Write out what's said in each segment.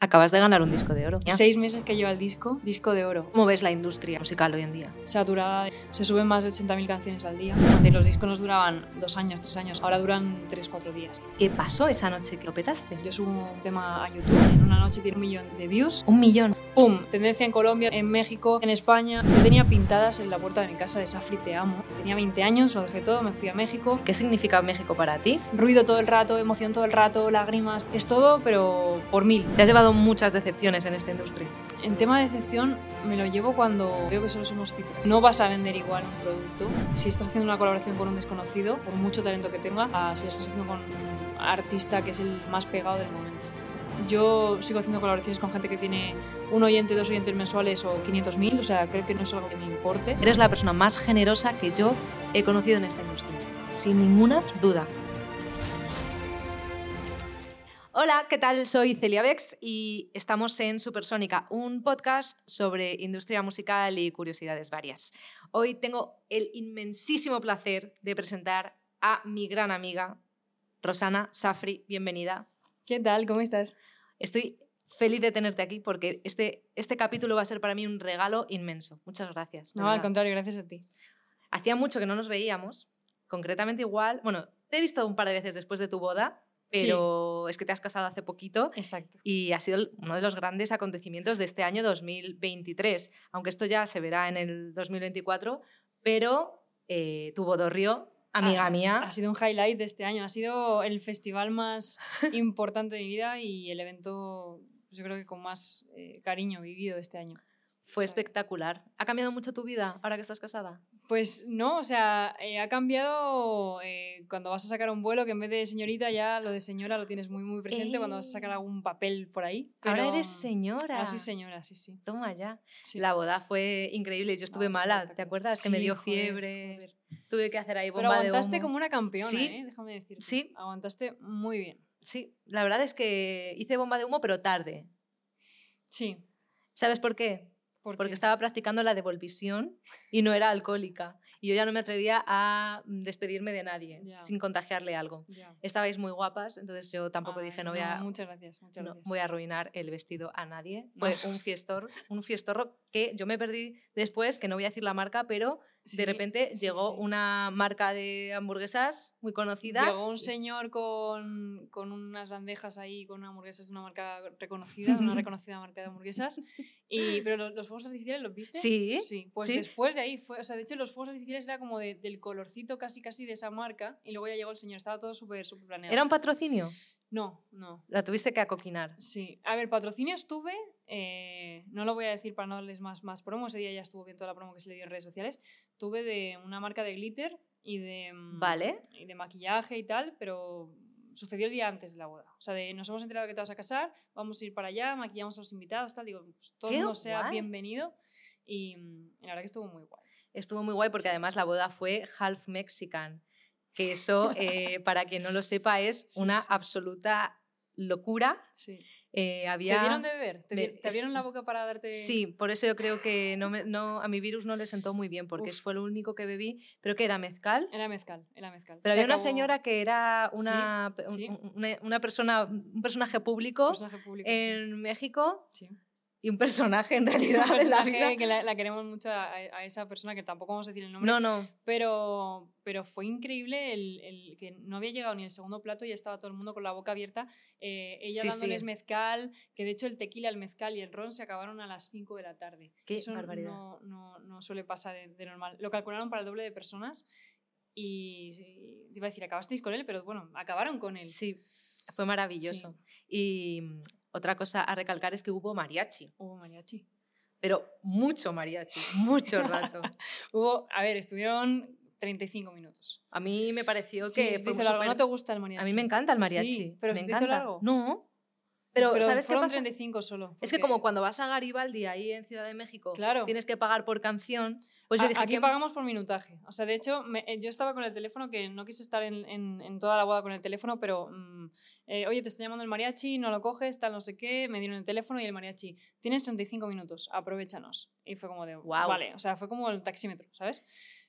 Acabas de ganar un disco de oro. Seis meses que lleva el disco, disco de oro. ¿Cómo ves la industria musical hoy en día? Saturada, se suben más de 80.000 canciones al día. Antes los discos nos duraban dos años, tres años, ahora duran tres, cuatro días. ¿Qué pasó esa noche que lo petaste? Yo subo un tema a YouTube, en una noche tiene un millón de views. Un millón. ¡Pum! Tendencia en Colombia, en México, en España. Yo tenía pintadas en la puerta de mi casa de Safri Te Amo. Tenía 20 años, lo dejé todo, me fui a México. ¿Qué significa México para ti? Ruido todo el rato, emoción todo el rato, lágrimas. Es todo, pero por mil. Te has llevado muchas decepciones en esta industria. En tema de decepción me lo llevo cuando veo que solo somos cifras. No vas a vender igual un producto si estás haciendo una colaboración con un desconocido, por mucho talento que tenga, a si estás haciendo con un artista que es el más pegado del momento. Yo sigo haciendo colaboraciones con gente que tiene un oyente, dos oyentes mensuales o 500.000, o sea, creo que no es algo que me importe. Eres la persona más generosa que yo he conocido en esta industria, sin ninguna duda. Hola, ¿qué tal? Soy Celia Bex y estamos en Supersónica, un podcast sobre industria musical y curiosidades varias. Hoy tengo el inmensísimo placer de presentar a mi gran amiga, Rosana Safri. Bienvenida. ¿Qué tal? ¿Cómo estás? Estoy feliz de tenerte aquí porque este, este capítulo va a ser para mí un regalo inmenso. Muchas gracias. No, al contrario, gracias a ti. Hacía mucho que no nos veíamos, concretamente igual, bueno, te he visto un par de veces después de tu boda, pero es que te has casado hace poquito. Exacto. Y ha sido uno de los grandes acontecimientos de este año 2023, aunque esto ya se verá en el 2024, pero eh, tu bodorrio, amiga Ah, mía. Ha sido un highlight de este año, ha sido el festival más importante de mi vida y el evento, yo creo que con más eh, cariño vivido este año. Fue espectacular. ¿Ha cambiado mucho tu vida ahora que estás casada? Pues no, o sea, eh, ha cambiado eh, cuando vas a sacar un vuelo, que en vez de señorita ya lo de señora lo tienes muy muy presente cuando vas a sacar ¡Ey! algún papel por ahí. Ahora pero- eres señora. Ahora sí, señora, sí, sí. Toma ya. sí. La boda fue increíble. Yo estuve No, mala, ¿te acuerdas? que me Sí, dio joder, fiebre. joder. Tuve que hacer ahí Pero bomba de aguantaste humo. como una campeona, Sí. ¿eh? Déjame decirte. Sí. Aguantaste muy bien. Sí, la verdad es que hice bomba de humo, pero tarde. Sí. ¿Sabes por qué? Porque, Porque estaba practicando la devolvisión y no era alcohólica. Y yo ya no me atrevía a mm, despedirme de nadie Ya. sin contagiarle algo. Ya. Estabais muy guapas, entonces yo tampoco Ay, dije no voy, a, Muchas gracias, muchas no gracias. voy a arruinar el vestido a nadie. No. Fue un fiestor, un fiestorro que yo me perdí después, que no voy a decir la marca, pero Sí, de repente sí, llegó sí. una marca de hamburguesas muy conocida. Llegó un señor con, con unas bandejas ahí, con hamburguesas de una marca reconocida, una reconocida marca de hamburguesas. Y, pero los, los fuegos artificiales, ¿los viste? Sí, Sí, pues después de ahí fue, o sea, de hecho los fuegos artificiales era como de- del colorcito casi casi de esa marca y luego ya llegó el señor, estaba todo súper súper planeado. ¿Era un patrocinio? No, no. La tuviste que acoquinar. Sí, a ver, patrocinio estuve, eh, no lo voy a decir para no darles más, más promo, ese día ya estuvo bien toda la promo que se le dio en redes sociales, tuve de una marca de glitter y de, mm, Vale. y de maquillaje y tal, pero sucedió el día antes de la boda. O sea, de, nos hemos enterado que te vas a casar, vamos a ir para allá, maquillamos a los invitados, tal, digo, pues, todo el ¡Qué mundo sea guay! bienvenido y mm, la verdad que estuvo muy guay. Estuvo muy guay porque además la boda fue half mexican, que eso, eh, para quien no lo sepa, es Sí, una sí. absoluta locura. Sí. Eh, ¿Te dieron de beber? ¿Te, abrieron la boca para darte...? Sí, por eso yo creo que no me- no, a mi virus no le sentó muy bien, porque Uf. fue lo único que bebí, pero que era mezcal. Era mezcal, era mezcal. Pero Se había una señora que era una, sí. una, una persona, un personaje público personaje público, sí. en México Sí. Y un personaje en realidad en la vida. personaje que la, la queremos mucho a, a esa persona que tampoco vamos a decir el nombre. No, no, Pero, pero fue increíble el, el que no había llegado ni el segundo plato y estaba todo el mundo con la boca abierta. eh, ella Sí, dándoles sí. mezcal, que de hecho el tequila, el mezcal y el ron se acabaron a las 5 de la tarde. Qué Eso barbaridad. No, no, no suele pasar de, de normal. Lo calcularon para el doble de personas y, y te iba a decir, acabasteis con él, pero bueno, acabaron con él. sí, fue maravilloso. Y mm, otra cosa a recalcar es que hubo mariachi, Hubo mariachi. pero mucho mariachi, mucho rato. Hubo, a ver, estuvieron 35 minutos. A mí me pareció Sí, que fue largo. súper- ¿No te gusta el mariachi? A mí me encanta el mariachi. Sí, pero me encanta. largo. No, pero, ¿sabes qué pasa? 35 solo. Es que porque como cuando vas a Garibaldi ahí en Ciudad de México, Claro. tienes que pagar por canción, pues yo a- dije aquí pagamos por minutaje. O sea, de hecho, me- eh, yo estaba con el teléfono, que no quise estar en, en- en toda la boda con el teléfono, pero, mm, eh, oye, te está llamando el mariachi, no lo coges, tal, no sé qué, me dieron el teléfono y el mariachi, tienes 35 minutos, aprovechanos. Y fue como de, Guau. vale, o sea, fue como el taxímetro, ¿sabes?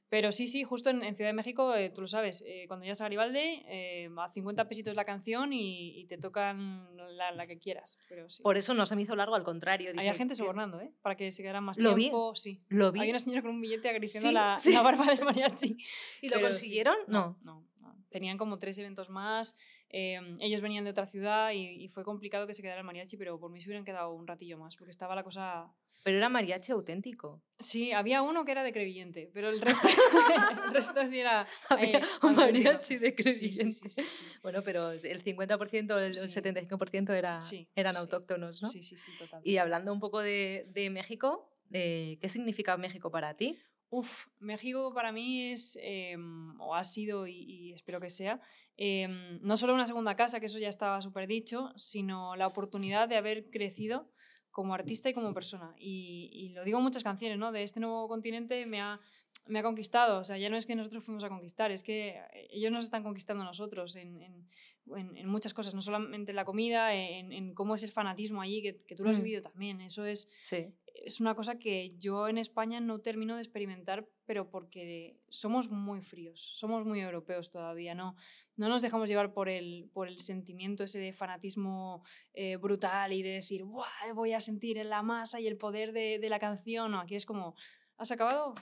Pero sí, sí, justo en, en Ciudad de México, eh, tú lo sabes, eh, cuando llegas a Garibaldi, eh, a 50 pesitos la canción y, y te tocan la, la que quieras. Pero sí. Por eso no se me hizo largo, al contrario. Había gente "¿Qué- sobornando, ¿eh? Para que se quedaran más Lo vi, tiempo. Sí. Lo vi. Había una señora con un billete acariciando Sí, la, sí. la barba del mariachi. ¿Y lo Pero consiguieron? No. no, no. Tenían como tres eventos más. Eh, ellos venían de otra ciudad y, y fue complicado que se quedara el mariachi, pero por mí se hubieran quedado un ratillo más, porque estaba la cosa... Pero era mariachi auténtico. Sí, había uno que era de Crevillente, pero el resto, el resto sí era... Había eh, un mariachi de Crevillente. sí, sí, sí. Bueno, pero el 50%, el Sí. 75% era, eran autóctonos, ¿no? Sí, sí, sí, total. Y hablando un poco de, de México, eh, ¿qué significa México para ti? Uf, México para mí es, em, o ha sido y, y espero que sea, em, no solo una segunda casa, que eso ya estaba súper dicho, sino la oportunidad de haber crecido como artista y como persona. Y, y lo digo en muchas canciones, ¿no? De este nuevo continente me ha, me ha conquistado. O sea, ya no es que nosotros fuimos a conquistar, es que ellos nos están conquistando a nosotros en, en, en- en muchas cosas, no solamente en la comida, en, en cómo es el fanatismo allí, que, que tú lo has Mm. vivido también. Eso es Sí. Es una cosa que yo en España no termino de experimentar, pero porque somos muy fríos, somos muy europeos todavía, no, no nos dejamos llevar por el, por el sentimiento ese de fanatismo eh, brutal y de decir, "Buah, voy a sentir la masa y el poder de, la canción. Aquí es como, ¿has acabado?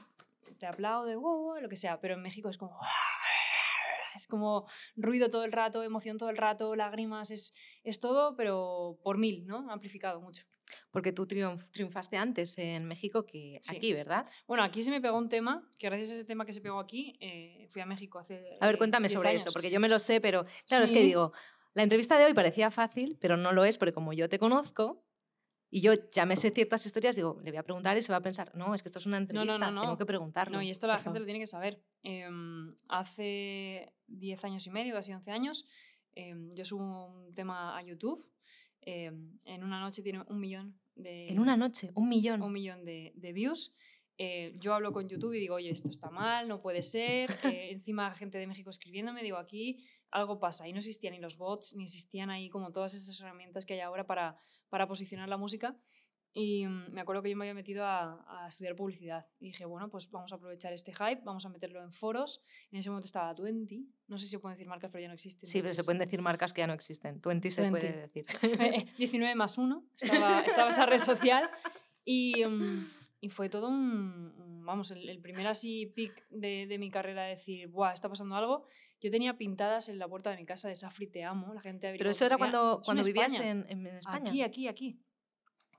Te aplaudo, wow, wow", lo que sea, pero en México es como... Es como ruido todo el rato, emoción todo el rato, lágrimas, es, es todo, pero por mil, ¿no? Amplificado mucho. Porque tú triunf- triunfaste antes en México que Sí. aquí, ¿verdad? Bueno, aquí se me pegó un tema, que gracias a ese tema que se pegó aquí, eh, fui a México hace. A ver, eh, cuéntame 10 sobre años. eso, porque yo me lo sé, pero claro, es que Sí. digo, la entrevista de hoy parecía fácil, pero no lo es, porque como yo te conozco y yo ya me sé ciertas historias, digo, le voy a preguntar y se va a pensar, no, es que esto es una no, entrevista, no, tengo que preguntarlo. No, y esto la gente favor". lo tiene que saber. Em, hace 10 años y medio, casi 11 años, em, yo subo un tema a YouTube. Em, en una noche tiene un millón de. En una noche, un millón. un millón de, de views. Eh, yo hablo con YouTube y digo, oye, esto está mal, no puede ser. Eh, encima gente de México escribiéndome, digo, aquí algo pasa. Y no existían ni los bots, ni existían ahí como todas esas herramientas que hay ahora para, para posicionar la música. Y mm, me acuerdo que yo me había metido a, a estudiar publicidad. Y dije, bueno, pues vamos a aprovechar este hype, vamos a meterlo en foros. En ese momento estaba Twenty. No sé si se pueden decir marcas, pero ya no existen. Sí, pero se pueden decir marcas que ya no existen. Twenty se puede 20. decir. eh, 19 más 1, estaba, estaba esa red social y, mm, y fue todo un, vamos, el, el primer así pic de, de mi carrera de decir, Buah, está pasando algo. Yo tenía pintadas en la puerta de mi casa de Safri te amo, la gente Pero eso era cuando, "Mira, cuando son vivías España". en, en España. Aquí, aquí, aquí.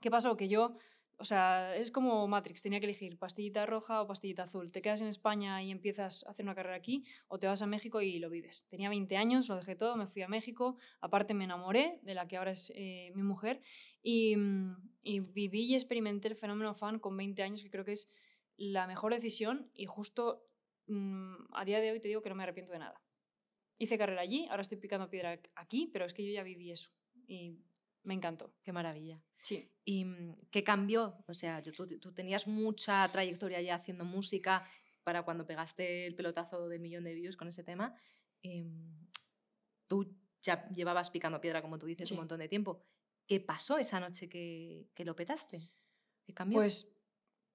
¿Qué pasó? Que yo, o sea, es como Matrix, tenía que elegir pastillita roja o pastillita azul. ¿Te quedas en España y empiezas a hacer una carrera aquí o te vas a México y lo vives? Tenía 20 años, lo dejé todo, me fui a México, aparte me enamoré de la que ahora es eh, mi mujer y, mm, y viví y experimenté el fenómeno fan con 20 años, que creo que es la mejor decisión y justo mm, a día de hoy te digo que no me arrepiento de nada. Hice carrera allí, ahora estoy picando piedra aquí, pero es que yo ya viví eso y me encantó. Qué maravilla. Sí. ¿Y mm, qué cambió? O sea, yo- tú, tú tenías mucha trayectoria ya haciendo música para cuando pegaste el pelotazo del millón de views con ese tema. em, tú ya llevabas picando piedra, como tú dices, Sí. un montón de tiempo. ¿Qué pasó esa noche que, que lo petaste? ¿Qué cambió? Pues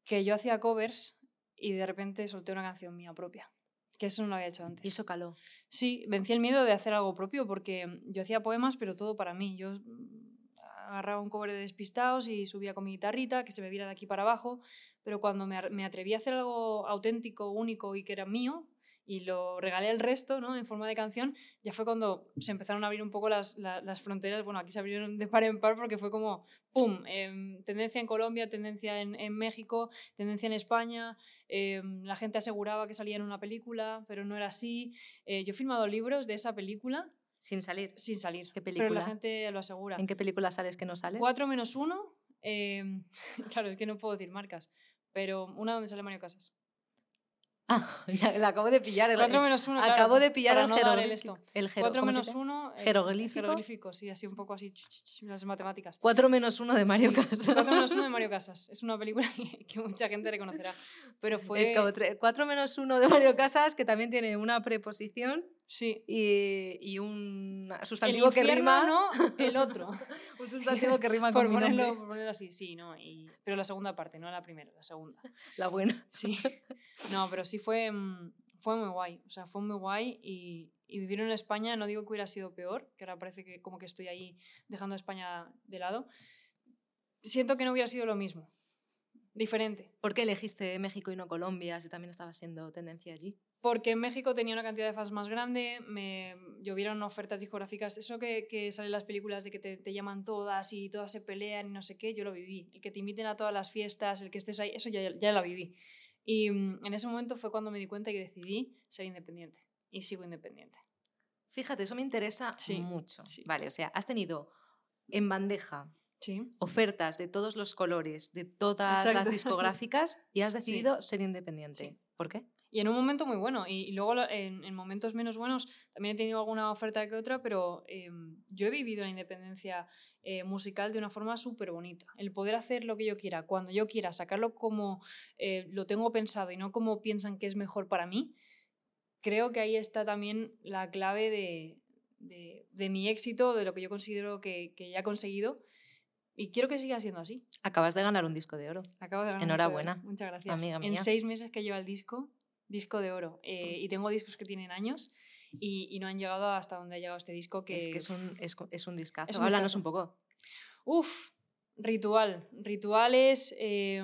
que yo hacía covers y de repente solté una canción mía propia. Que eso no lo había hecho antes. y eso caló. Sí, vencí el miedo de hacer algo propio porque yo hacía poemas, pero todo para mí. Yo agarraba un cover de Despistados y subía con mi guitarrita, que se me viera de aquí para abajo, pero cuando me, atreví a hacer algo auténtico, único y que era mío, y lo regalé al resto ¿no? en forma de canción, ya fue cuando se empezaron a abrir un poco las, la- las fronteras. Bueno, aquí se abrieron de par en par porque fue como, ¡pum! em, tendencia en Colombia, tendencia en, en México, tendencia en España. em, la gente aseguraba que salía en una película, pero no era así. Eh, yo he filmado libros de esa película Sin salir. sin salir. ¿Qué Pero película? la gente lo asegura. ¿En qué película sales que no sales? 4 menos 1. claro, es que no puedo decir marcas. Pero una donde sale Mario Casas. Ah, ya la acabo de pillar. el- 4 menos 1. acabo de pillar el no el jeroglífico. El jero- 4 ¿cómo se menos llama? 1. ¿Jeroglífico? Jeroglífico, sí, así un poco así. ch, ch, ch, las matemáticas. 4 menos 1 de Mario Sí, Casas. 4 menos 1 de Mario Casas. Es una película que, mucha gente reconocerá. Pero fue. Es como 4 menos 1 de Mario Casas, que también tiene una preposición Sí. y, y un El sustantivo que infierno rima. no, el otro. Un sustantivo que rima por, con ponerlo, por ponerlo así, sí, ¿no? Y, pero la segunda parte, no la primera, la segunda. La buena. Sí. No, pero sí fue, mm, fue muy guay. O sea, fue muy guay y, y vivir en España no digo que hubiera sido peor, que ahora parece que como que estoy ahí dejando a España de lado. Siento que no hubiera sido lo mismo. Diferente. ¿Por qué elegiste México y no Colombia si también estaba siendo tendencia allí? Porque en México tenía una cantidad de fans más grande, me llovieron ofertas discográficas. Eso que, que sale en las películas de que te, te llaman todas y todas se pelean y no sé qué, yo lo viví. El que te inviten a todas las fiestas, el que estés ahí, eso ya, ya lo viví. Y mm, en ese momento fue cuando me di cuenta y decidí ser independiente. Y sigo independiente. Fíjate, eso me interesa Sí, mucho. sí. Vale, o sea, has tenido en bandeja Sí. ofertas de todos los colores, de todas Exacto. las discográficas y has decidido ser independiente. Sí. ¿Por qué? Y en un momento muy bueno. Y, y luego en, en momentos menos buenos también he tenido alguna oferta que otra, pero eh, yo he vivido la independencia eh, musical de una forma súper bonita. El poder hacer lo que yo quiera, cuando yo quiera, sacarlo como eh, lo tengo pensado y no como piensan que es mejor para mí, creo que ahí está también la clave de, de- de mi éxito, de lo que yo considero que, que ya he conseguido. Y quiero que siga siendo así. Acabas de ganar un disco de oro. Acabo de ganar un Enhorabuena, disco de oro. Muchas gracias. amiga En mía. seis meses que lleva el disco, disco de oro. Eh, y tengo discos que tienen años y, y no han llegado hasta donde ha llegado este disco. Que, es que es un, es, es un discazo. Es un Háblanos discazo. un poco. Uf, ritual. Rituales. eh,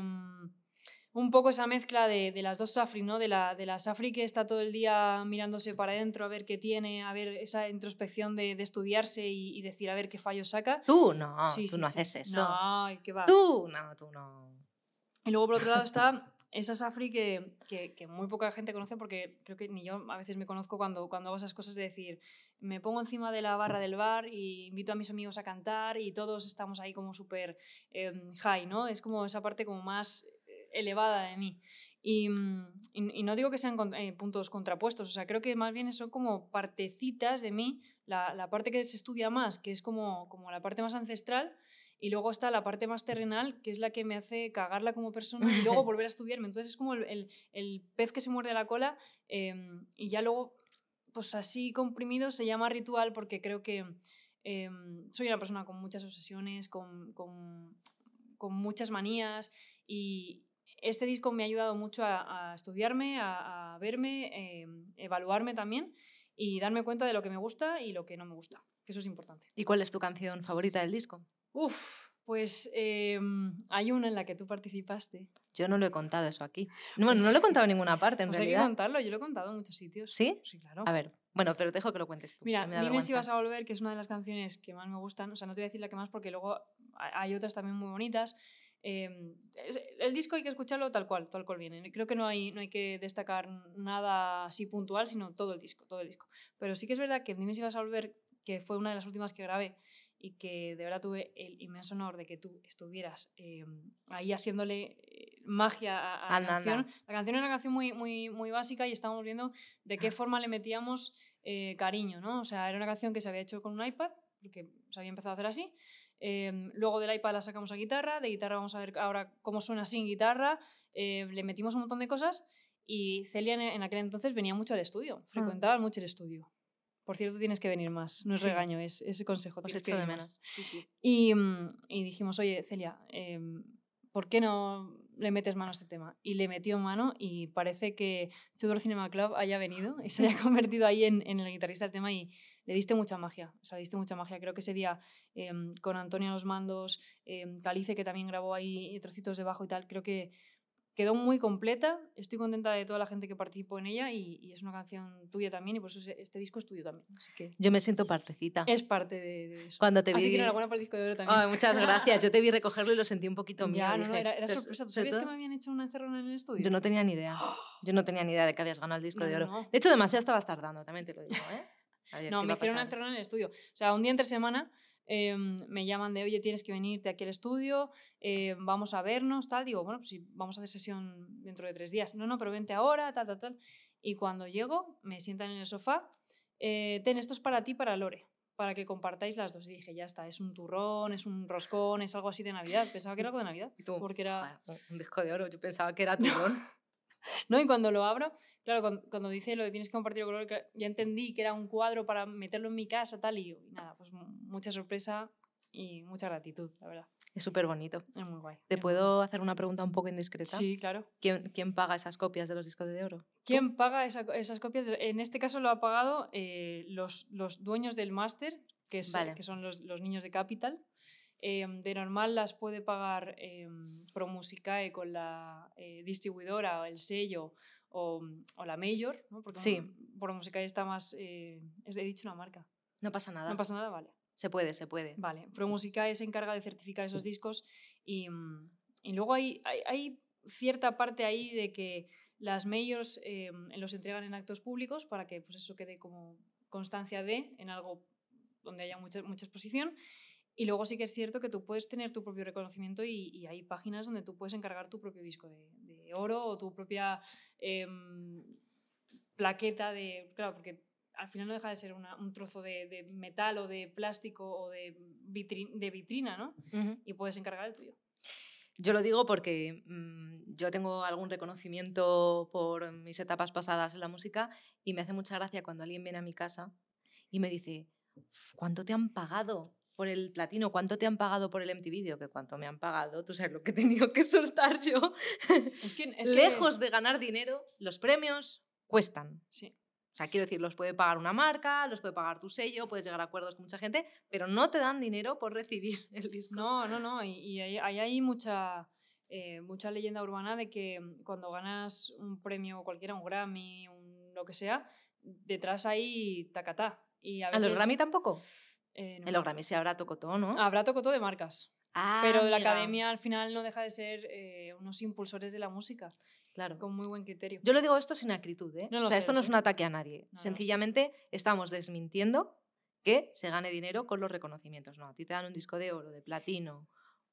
un poco esa mezcla de, de las dos Safri, ¿no? De la, de la Safri que está todo el día mirándose para adentro a ver qué tiene, a ver esa introspección de, de estudiarse y, y decir a ver qué fallo saca. Tú no, Sí, tú sí, no sí. haces eso. No, qué va. Tú no, tú no. Y luego por otro lado está esa Safri que, que, que muy poca gente conoce porque creo que ni yo a veces me conozco cuando, cuando hago esas cosas de decir, me pongo encima de la barra del bar y invito a mis amigos a cantar y todos estamos ahí como súper eh, high, ¿no? Es como esa parte como más eh, elevada de mí. Y, mm, y- y no digo que sean con- eh, puntos contrapuestos, o sea, creo que más bien son como partecitas de mí, la, la parte que se estudia más, que es como, como la parte más ancestral, y luego está la parte más terrenal, que es la que me hace cagarla como persona y luego volver a estudiarme. Entonces es como el, el- el pez que se muerde la cola em, y ya luego, pues así comprimido, se llama ritual porque creo que em, soy una persona con muchas obsesiones, con, con- con muchas manías y este disco me ha ayudado mucho a, a estudiarme, a, a verme, em, evaluarme también y darme cuenta de lo que me gusta y lo que no me gusta, que eso es importante. ¿Y cuál es tu canción favorita del disco? Uf, pues em, hay una en la que tú participaste. Yo no lo he contado eso aquí. No, Pues no lo he contado en ninguna parte, en Pues hay que realidad. contarlo, yo lo he contado en muchos sitios. ¿Sí? Sí, claro. A ver, bueno, pero te dejo que lo cuentes tú. Mira, dime si vas vergüenza. a volver, que es una de las canciones que más me gustan. O sea, no te voy a decir la que más porque luego ha- hay otras también muy bonitas. Eh, es- el disco hay que escucharlo tal cual, tal cual viene. Creo que no hay, no hay que destacar nada así puntual, sino todo el disco, todo el disco. Pero sí que es verdad que Dime si vas a volver, que fue una de las últimas que grabé y que de verdad tuve el inmenso honor de que tú estuvieras eh, ahí haciéndole eh, magia a, a la canción. anda. La canción era una canción muy, muy, muy básica y estábamos viendo de qué forma le metíamos eh, cariño, ¿no? O sea, era una canción que se había hecho con un iPad, porque se había empezado a hacer así. Eh, luego del iPad la sacamos a guitarra, de guitarra vamos a ver ahora cómo suena sin guitarra, eh, le metimos un montón de cosas y Celia en, en aquel entonces venía mucho al estudio, frecuentaba mucho el estudio. Por cierto, tienes que venir más, no es Sí. regaño, es, es consejo. Os echo de venir más. menos. Y, mm, y dijimos, oye, Celia, em, ¿por qué no le metes mano a este tema? Y le metió mano y parece que Tudor Cinema Club haya venido y se haya convertido ahí en, en el guitarrista del tema y le diste mucha magia, o sea, le diste mucha magia. Creo que ese día em, con Antonio a los mandos, em, Calice que también grabó ahí trocitos de bajo y tal, creo que quedó muy completa. Estoy contenta de toda la gente que participó en ella y, y es una canción tuya también y por eso este disco es tuyo también. Así que Yo me siento partecita. es parte de, de eso. Cuando te vi... Así que enhorabuena por el disco de oro también. Ay, muchas gracias. Yo te vi recogerlo y lo sentí un poquito mío. Ya, no, no, era, era sorpresa. ¿Tú sabías que todo- me habían hecho una encerrona en el estudio? Yo no tenía ni idea. Yo no tenía ni idea de que habías ganado el disco No, de oro. no. De hecho, demasiado estabas tardando, también te lo digo, ¿eh? Ver, No, ¿qué me hicieron una encerrona en el estudio. O sea, un día entre semana eh, me llaman de, oye, tienes que venirte aquí al estudio, eh, vamos a vernos, tal. Digo, bueno, pues sí, vamos a hacer sesión dentro de tres días. No, no, pero vente ahora, tal, tal, tal. Y cuando llego, me sientan en el sofá, eh, ten, esto es para ti, para Lore, para que compartáis las dos. Y dije, ya está, es un turrón, es un roscón, es algo así de Navidad. Pensaba que era algo de Navidad. Y tú, porque era... "Joder, un- un disco de oro. Yo pensaba que era turrón. ¿no? Y cuando lo abro, claro, cuando, cuando, dice lo de tienes que compartir el color, ya entendí que era un cuadro para meterlo en mi casa, tal, y, y nada, pues mucha sorpresa y mucha gratitud, la verdad. Es súper bonito. Es muy guay. ¿Te puedo hacer una pregunta un poco indiscreta? Sí, claro. ¿Quién, quién paga esas copias de los discos de oro? ¿Quién paga esa, esas copias? En este caso lo ha pagado eh, los, los, dueños del máster, que, es, que son los, los, niños de Capital. Eh, de normal las puede pagar eh, ProMusicae con la eh, distribuidora, el sello o, o, la Major, ¿no? porque sí. ProMusicae está más... he dicho una marca. No pasa nada. No pasa nada, vale. Se puede, se puede. Vale, ProMusicae se encarga de certificar esos discos y, y luego hay, hay, hay, cierta parte ahí de que las majors eh, los entregan en actos públicos para que pues eso quede como constancia de en algo donde haya mucha, mucha exposición. Y luego sí que es cierto que tú puedes tener tu propio reconocimiento y, y hay páginas donde tú puedes encargar tu propio disco de, de oro o tu propia eh, plaqueta de... Claro, porque al final no deja de ser una, un trozo de, de, metal o de plástico o de, vitri, de vitrina, ¿no? Uh -huh. Y puedes encargar el tuyo. Yo lo digo porque mmm, yo tengo algún reconocimiento por mis etapas pasadas en la música y me hace mucha gracia cuando alguien viene a mi casa y me dice, ¿cuánto te han pagado por el platino? ¿Cuánto te han pagado por el MTV? Que cuánto me han pagado, tú sabes lo que he tenido que soltar yo. Es que, es Lejos de ganar dinero, los premios cuestan. Sí. O sea, quiero decir, los puede pagar una marca, los puede pagar tu sello, puedes llegar a acuerdos con mucha gente, pero no te dan dinero por recibir el disco. No, no, no. Y, y ahí, hay mucha, eh, mucha leyenda urbana de que cuando ganas un premio cualquiera, un Grammy, un lo que sea, detrás hay tacatá. Y a, veces, ¿A los Grammy tampoco? Eh, no. En los Grammy sí habrá tocotó, ¿no? Habrá tocotó de marcas. Ah, pero la academia al final no deja de ser eh, unos impulsores de la música. Claro. Con muy buen criterio. Yo lo digo esto sin acritud, ¿eh? No o sea, sé, esto no es un ataque a nadie. No, Sencillamente estamos desmintiendo que se gane dinero con los reconocimientos. No, a ti te dan un disco de oro, de platino,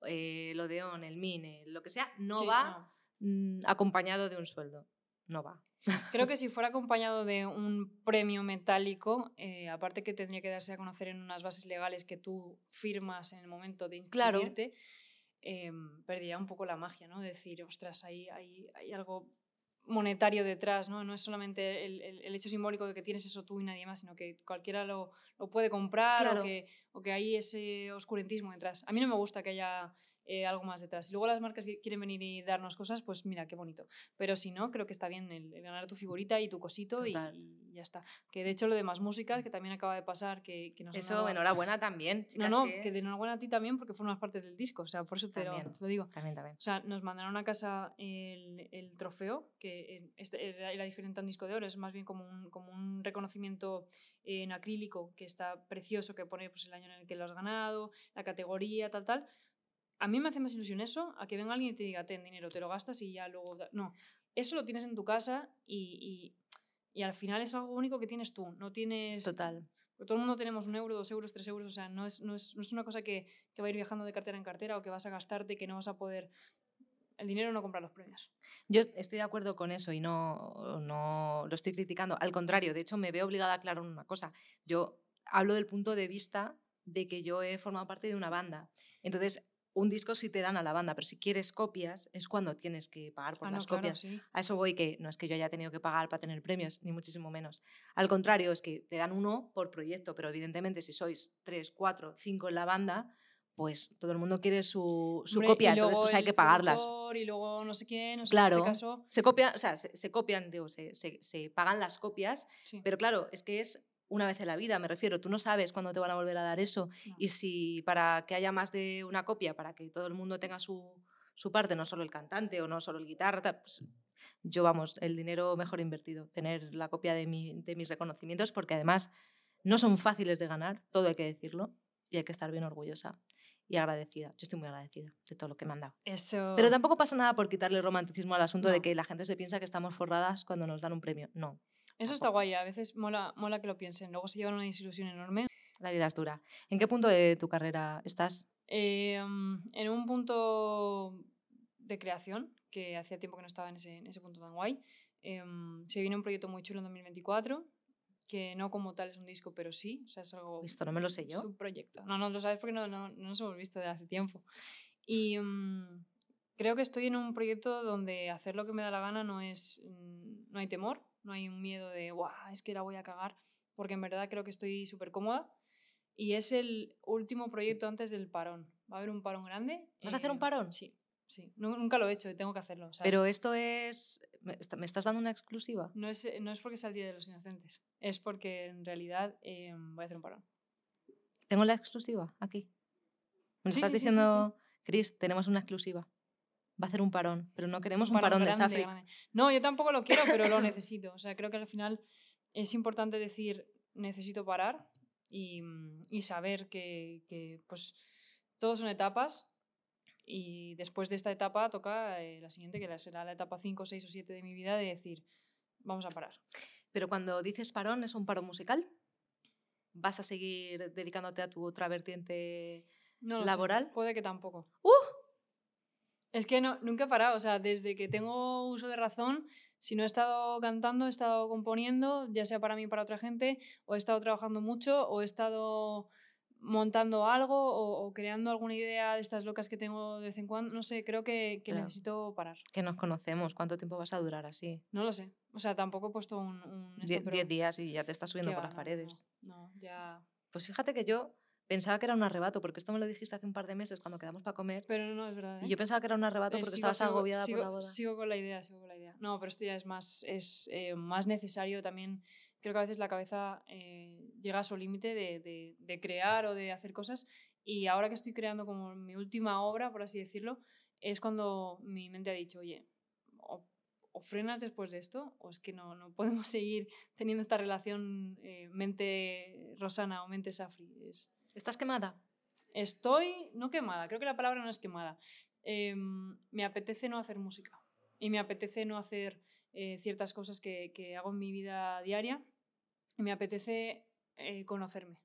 eh, el Odeón, el Mine, lo que sea, no sí, va no. mmm, acompañado de un sueldo. No va. Creo que si fuera acompañado de un premio metálico, eh, aparte que tendría que darse a conocer en unas bases legales que tú firmas en el momento de inscribirte, claro. eh, perdería un poco la magia, ¿no? De decir, ostras, hay, hay, hay algo monetario detrás, ¿no? No es solamente el, el, el, hecho simbólico de que tienes eso tú y nadie más, sino que cualquiera lo, lo puede comprar claro. o, que, o que hay ese oscurantismo detrás. A mí no me gusta que haya eh, algo más detrás. Si luego las marcas quieren venir y darnos cosas, pues mira, qué bonito. Pero si no, creo que está bien el, el ganar tu figurita y tu cosito y, y, ya está. Que de hecho lo de más músicas, que también acaba de pasar, que, que nos Eso, dado... enhorabuena también. Chicas, no, no, que... que de enhorabuena a ti también porque formas parte del disco, o sea, por eso te, lo, te lo, digo. También, también. O sea, nos mandaron a casa el, el trofeo, que este era, era, diferente a un disco de oro, es más bien como un, como un reconocimiento en acrílico que está precioso, que pone pues, el año en el que lo has ganado, la categoría, tal, tal a mí me hace más ilusión eso a que venga alguien y te diga, ten dinero, te lo gastas y ya luego... No, eso lo tienes en tu casa y, y, y al final es algo único que tienes tú, no tienes... Total. Todo el mundo tenemos un euro, dos euros, tres euros, o sea, no es, no es, no es una cosa que, que va a ir viajando de cartera en cartera o que vas a gastarte, que no vas a poder... El dinero no compra los premios. Yo estoy de acuerdo con eso y no, no lo estoy criticando. Al contrario, de hecho, me veo obligada a aclarar una cosa. Yo hablo del punto de vista de que yo he formado parte de una banda. Entonces, un disco sí te dan a la banda, pero si quieres copias es cuando tienes que pagar por ah, las no, copias. Claro, sí. A eso voy, que no es que yo haya tenido que pagar para tener premios, ni muchísimo menos. Al contrario, es que te dan uno por proyecto, pero evidentemente si sois tres, cuatro, cinco en la banda, pues todo el mundo quiere su, su Hombre, copia, entonces pues hay que pagarlas. Y luego no sé quién, no sé claro, en este caso... se, copia, o sea, se, se copian, digo, se, se, se, pagan las copias, sí. pero claro, es que es una vez en la vida, me refiero, tú no sabes cuándo te van a volver a dar eso no. y si para que haya más de una copia, para que todo el mundo tenga su, su parte, no solo el cantante o no solo el guitarra, pues yo vamos, el dinero mejor invertido, tener la copia de, mi, de mis reconocimientos porque además no son fáciles de ganar, todo hay que decirlo y hay que estar bien orgullosa y agradecida. Yo estoy muy agradecida de todo lo que me han dado. Eso... Pero tampoco pasa nada por quitarle romanticismo al asunto no. de que la gente se piensa que estamos forradas cuando nos dan un premio. No. Eso está guay, a veces mola, mola que lo piensen, luego se llevan una desilusión enorme. La vida es dura. ¿En qué punto de tu carrera estás? Eh, en un punto de creación, que hacía tiempo que no estaba en ese, en ese punto tan guay. Eh, se viene un proyecto muy chulo en 2024, que no como tal es un disco, pero sí, o sea, es algo... Esto no me lo sé yo. Es un proyecto. No, no lo sabes porque no, no, no nos hemos visto de hace tiempo. Y, um, creo que estoy en un proyecto donde hacer lo que me da la gana no es. mm, No hay temor, no hay un miedo de, guau, es que la voy a cagar, porque en verdad creo que estoy súper cómoda. Y es el último proyecto antes del parón. Va a haber un parón grande. ¿Vas a hacer un parón? Sí, sí. Nu- Nunca lo he hecho y tengo que hacerlo. ¿sabes? Pero esto es... ¿Me est- me estás dando una exclusiva? No es, no es porque sea el Día de los Inocentes, es porque en realidad eh, voy a hacer un parón. ¿Tengo la exclusiva aquí? ¿Me Sí, estás sí, sí, sí, diciendo, Chris, tenemos una exclusiva? Va a hacer un parón, pero no queremos un, parón, de grande, Safri. grande. No, yo tampoco lo quiero, pero lo necesito. O sea, creo que al final es importante decir, necesito parar y, y saber que, que, pues, todos son etapas y después de esta etapa toca eh, la siguiente, que será la etapa 5, 6 o 7 de mi vida, de decir, vamos a parar. Pero cuando dices parón, ¿es un parón musical? ¿Vas a seguir dedicándote a tu otra vertiente? No lo sé, ¿Laboral? Puede que tampoco. ¡Uh! Es que no, nunca he parado, o sea, desde que tengo uso de razón, si no he estado cantando, he estado componiendo, ya sea para mí o para otra gente, o he estado trabajando mucho, o he estado montando algo, o, o creando alguna idea de estas locas que tengo de vez en cuando, no sé, creo que, necesito parar. Que nos conocemos. ¿Cuánto tiempo vas a durar así? No lo sé, o sea, tampoco he puesto un... un esto, Die- pero Diez días y ya te estás subiendo por va, las no, no, paredes. No, ya... Pues fíjate que yo pensaba que era un arrebato, porque esto me lo dijiste hace un par de meses cuando quedamos para comer. Pero no, es verdad. Y ¿eh? yo pensaba que era un arrebato Eh, porque sigo- estabas sigo- agobiada sigo, por la boda. Sigo con la idea, sigo con la idea. No, pero esto ya es más, es, eh, más necesario también. Creo que a veces la cabeza eh, llega a su límite de, de- de crear o de hacer cosas. Y ahora que estoy creando como mi última obra, por así decirlo, es cuando mi mente ha dicho, oye, o, o frenas después de esto, o es que no, no podemos seguir teniendo esta relación eh, mente Rosana o mente Safri. Es, ¿Estás quemada? Estoy, no quemada, creo que la palabra no es quemada. Em, me apetece no hacer música y me apetece no hacer eh, ciertas cosas que, que hago en mi vida diaria y me apetece eh, conocerme.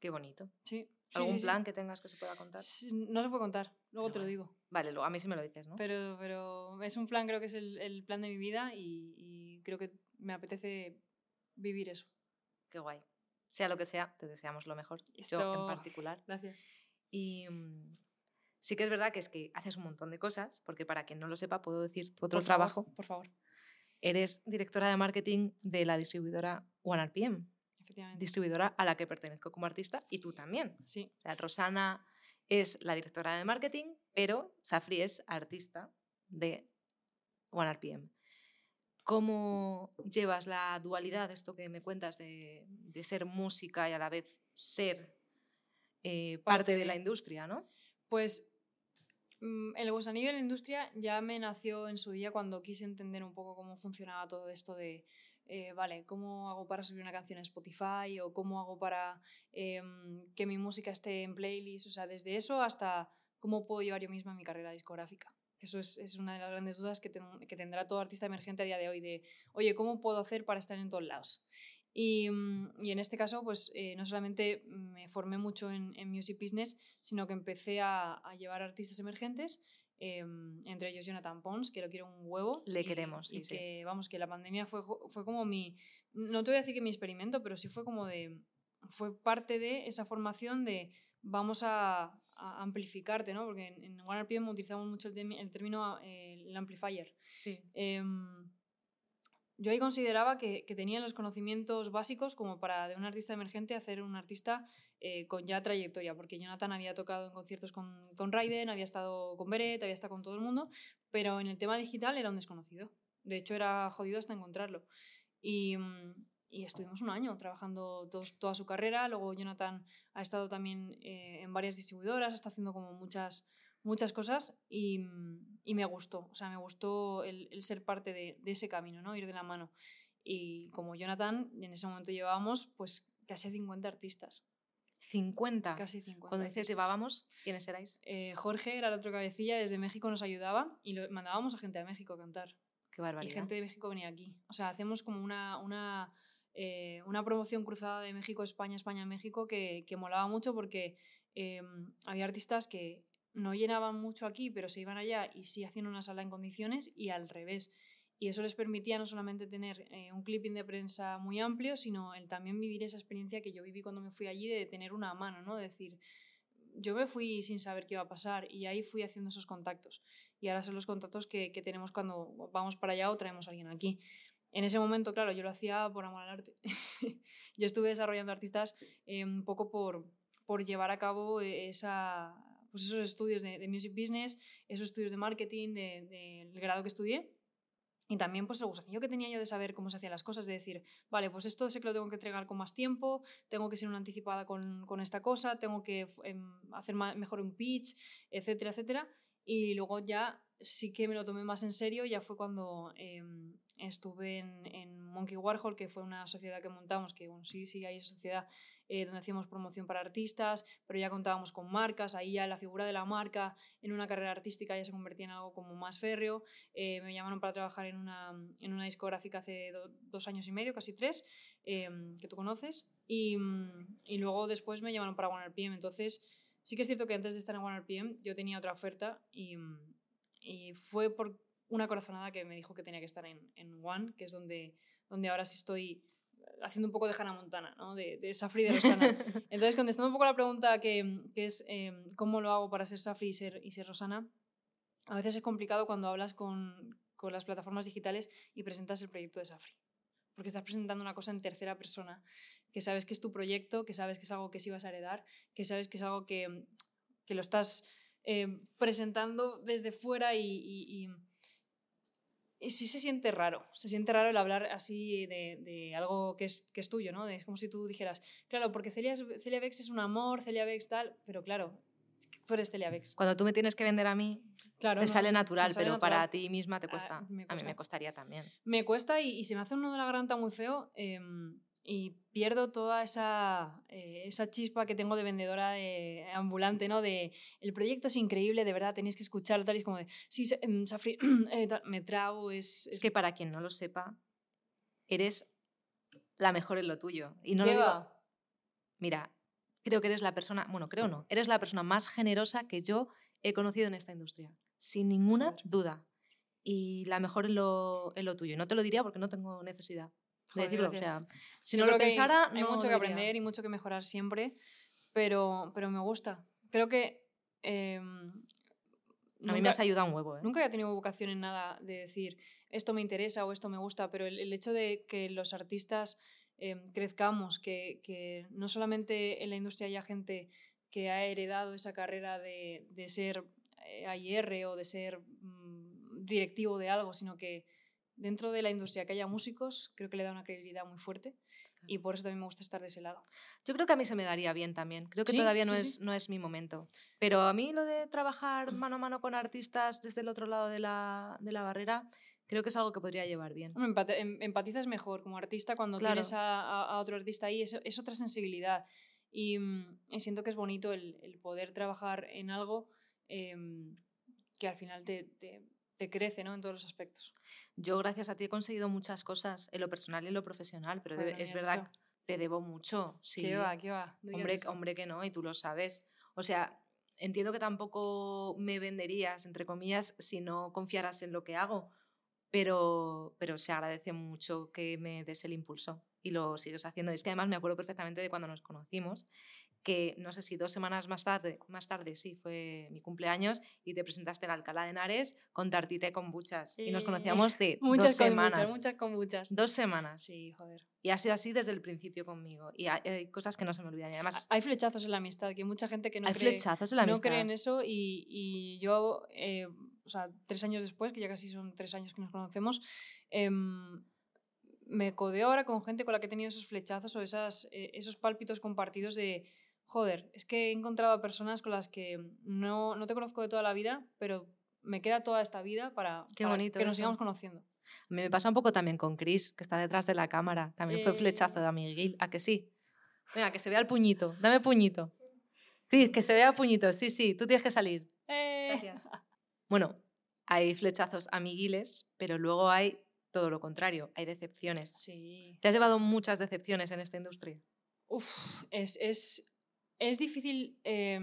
Qué bonito. Sí. ¿Algún sí, sí. plan que tengas que se pueda contar? No se puede contar, luego Qué te lo digo. Vale, a mí sí me lo dices, ¿no? Pero, pero es un plan, creo que es el, el plan de mi vida y, y creo que me apetece vivir eso. Qué guay. Sea lo que sea, te deseamos lo mejor. Yo en particular. Gracias. Y mm, sí que es verdad que es que haces un montón de cosas, porque para quien no lo sepa, puedo decir tu otro Por favor, trabajo. por favor, Eres directora de marketing de la distribuidora OneRPM, efectivamente. distribuidora a la que pertenezco como artista y tú también. Sí, O sea, Rosana es la directora de marketing, pero Safri es artista de OneRPM. ¿Cómo llevas la dualidad, esto que me cuentas de, de ser música y a la vez ser eh, parte, de la industria, ¿no? Pues mm, el gusanillo de la industria ya me nació en su día cuando quise entender un poco cómo funcionaba todo esto de, eh, vale, ¿cómo hago para subir una canción a Spotify? ¿O cómo hago para em, que mi música esté en playlist? O sea, desde eso hasta cómo puedo llevar yo misma mi carrera discográfica. Eso es, es una de las grandes dudas que, ten- que tendrá todo artista emergente a día de hoy, de, oye, ¿cómo puedo hacer para estar en todos lados? Y, mm, y en este caso, pues eh, no solamente me formé mucho en, en music business, sino que empecé a, a llevar artistas emergentes, eh, entre ellos Jonathan Pons, que lo quiero un huevo. Le y- queremos, y sí. que, vamos, que la pandemia fue, fue como mi, no te voy a decir que mi experimento, pero sí fue como de, fue parte de esa formación de vamos a, a amplificarte, ¿no? Porque en, en OneRPM utilizamos mucho el, el término eh, el amplifier. Sí. Em, yo ahí consideraba que, que tenía los conocimientos básicos como para de un artista emergente hacer un artista eh, con ya trayectoria, porque Jonathan había tocado en conciertos con, con Raiden, había estado con Beret, había estado con todo el mundo, pero en el tema digital era un desconocido. De hecho, era jodido hasta encontrarlo. Y, mm, y estuvimos un año trabajando todos- toda su carrera. Luego Jonathan ha estado también eh, en varias distribuidoras, está haciendo como muchas, muchas cosas y, mm, y me gustó. O sea, me gustó el, el ser parte de, de ese camino, ¿no? Ir de la mano. Y como Jonathan, en ese momento llevábamos pues casi 50 artistas. 50. Casi 50. Cuando dices llevábamos, ¿quiénes erais? Eh, Jorge era el otro cabecilla, desde México nos ayudaba y lo, mandábamos a gente de México a cantar. Qué Y barbaridad. gente de México venía aquí. O sea, hacemos como una, una, eh, una promoción cruzada de México, España, España, México que, que molaba mucho porque eh, había artistas que no llenaban mucho aquí, pero se iban allá y sí hacían una sala en condiciones y al revés. Y eso les permitía no solamente tener eh, un clipping de prensa muy amplio, sino el también vivir esa experiencia que yo viví cuando me fui allí de tener una mano, ¿no? De decir, yo me fui sin saber qué iba a pasar y ahí fui haciendo esos contactos. Y ahora son los contactos que, que tenemos cuando vamos para allá o traemos a alguien aquí. En ese momento, claro, yo lo hacía por amor al arte. yo estuve desarrollando artistas eh, un poco por, por llevar a cabo esa, pues esos estudios de, de music business, esos estudios de marketing, del de, de grado que estudié. Y también pues el gusanillo que tenía yo de saber cómo se hacían las cosas, de decir, vale, pues esto sé que lo tengo que entregar con más tiempo, tengo que ser una anticipada con, con esta cosa, tengo que eh, hacer mejor un pitch, etcétera, etcétera. Y luego ya sí que me lo tomé más en serio, ya fue cuando eh, estuve en, en, Monkey Warhol, que fue una sociedad que montamos, que bueno, sí, sí hay esa sociedad eh, donde hacíamos promoción para artistas, pero ya contábamos con marcas, ahí ya la figura de la marca en una carrera artística ya se convertía en algo como más férreo. Eh, me llamaron para trabajar en una, en una discográfica hace do, dos años y medio, casi tres, eh, que tú conoces, y, y luego después me llamaron para OneRPM. Entonces, sí que es cierto que antes de estar en OneRPM yo tenía otra oferta y, y fue por una corazonada que me dijo que tenía que estar en, en One, que es donde, donde ahora sí estoy haciendo un poco de Hannah Montana, ¿no? de, de Safri de Rosana. Entonces, contestando un poco a la pregunta que, que es eh, cómo lo hago para ser Safri y ser, y ser Rosana, a veces es complicado cuando hablas con, con las plataformas digitales y presentas el proyecto de Safri. Porque estás presentando una cosa en tercera persona, que sabes que es tu proyecto, que sabes que es algo que sí vas a heredar, que sabes que es algo que, que lo estás eh, presentando desde fuera y, y, y y sí se siente raro, se siente raro el hablar así de, de algo que es, que es tuyo, ¿no? Es como si tú dijeras, claro, porque Celia, Celia Bex es un amor, Celia Bex tal, pero claro, tú eres. Cuando tú me tienes que vender a mí, claro, te no, sale natural, sale pero natural. para ti misma te cuesta. Ah, cuesta. A mí me costaría también. Me cuesta y, y se me hace un nudo de la garganta muy feo. Eh, y pierdo toda esa, eh, esa chispa que tengo de vendedora de, ambulante, ¿no? De el proyecto es increíble, de verdad, tenéis que escucharlo, tal y es como de, sí, Safri, eh, me trago, es, es... Es que para quien no lo sepa, eres la mejor en lo tuyo. Y no lo digo... va? Mira, creo que eres la persona, bueno, creo no, eres la persona más generosa que yo he conocido en esta industria, sin ninguna Joder. duda. Y la mejor en lo, lo tuyo. No te lo diría porque no tengo necesidad de decirlo. O sea, si no lo pensara, hay no mucho que aprender y mucho que mejorar siempre, pero, pero me gusta. Creo que. Eh, a mí me has ayudado un huevo. ¿eh? Nunca he tenido vocación en nada de decir esto me interesa o esto me gusta, pero el, el hecho de que los artistas eh, crezcamos, que, que, no solamente en la industria haya gente que ha heredado esa carrera de, de ser eh, AIR o de ser mmm, directivo de algo, sino que dentro de la industria que haya músicos, creo que le da una credibilidad muy fuerte y por eso también me gusta estar de ese lado. Yo creo que a mí se me daría bien también. Creo que ¿Sí? todavía no, sí, es, sí. no es mi momento. Pero a mí lo de trabajar mano a mano con artistas desde el otro lado de la, de la barrera, creo que es algo que podría llevar bien. Em, empatizas mejor como artista cuando claro. tienes a, a, otro artista ahí, es, es otra sensibilidad. Y, y, siento que es bonito el, el poder trabajar en algo eh, que al final te, te te crece ¿no? en todos los aspectos. Yo, gracias a ti, he conseguido muchas cosas en lo personal y en lo profesional, pero Joder, es verdad eso. te debo mucho. Sí. ¿Qué va? ¿Qué va? No hombre, hombre, que no, y tú lo sabes. O sea, entiendo que tampoco me venderías, entre comillas, si no confiaras en lo que hago, pero, pero se agradece mucho que me des el impulso y lo sigues haciendo. Y es que además me acuerdo perfectamente de cuando nos conocimos que no sé si dos semanas más tarde, más tarde sí, fue mi cumpleaños y te presentaste en Alcalá de Henares con tartita y kombuchas. Sí. Y nos conocíamos de muchas dos semanas. Muchas, muchas kombuchas. Dos semanas. Sí, joder. Y ha sido así desde el principio conmigo. Y hay, hay, cosas que no se me olvidan. Y además, hay flechazos en la amistad, que hay mucha gente que no, hay cree, flechazos en, la no cree en eso. Y, y yo, eh, o sea, tres años después, que ya casi son tres años que nos conocemos, eh, me codeo ahora con gente con la que he tenido esos flechazos o esas, eh, esos pálpitos compartidos de joder, es que he encontrado a personas con las que no, no te conozco de toda la vida, pero me queda toda esta vida para, Qué para bonito que nos sigamos conociendo. A mí me pasa un poco también con Chris, que está detrás de la cámara. También eh... fue flechazo de amiguil. ¿A que sí? Venga, que se vea el puñito. Dame puñito. Sí, que se vea el puñito. Sí, sí, tú tienes que salir. Eh... Bueno, hay flechazos amiguiles, pero luego hay todo lo contrario. Hay decepciones. Sí. ¿Te has llevado muchas decepciones en esta industria? Uf, es, es, es difícil eh,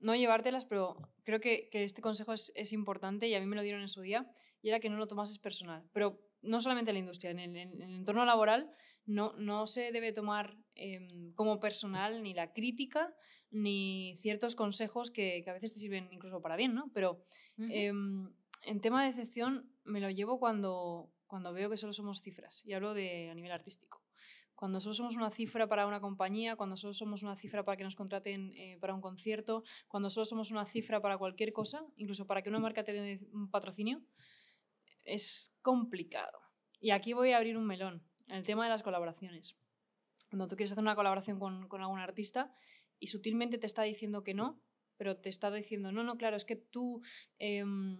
no llevártelas, pero creo que, que este consejo es, es, importante y a mí me lo dieron en su día y era que no lo tomases personal. Pero no solamente en la industria, en el, en el entorno laboral, no, no, se debe tomar em, como personal ni la crítica ni ciertos consejos que, que, a veces te sirven incluso para bien, ¿no? Pero em, en tema de decepción me lo llevo cuando, cuando veo que solo somos cifras, y hablo de a nivel artístico. Cuando solo somos una cifra para una compañía, cuando solo somos una cifra para que nos contraten eh, para un concierto, cuando solo somos una cifra para cualquier cosa, incluso para que una marca te dé un patrocinio, es complicado. Y aquí voy a abrir un melón, el tema de las colaboraciones. Cuando tú quieres hacer una colaboración con, con algún artista y sutilmente te está diciendo que no, pero te está diciendo, no, no, claro, es que tú em,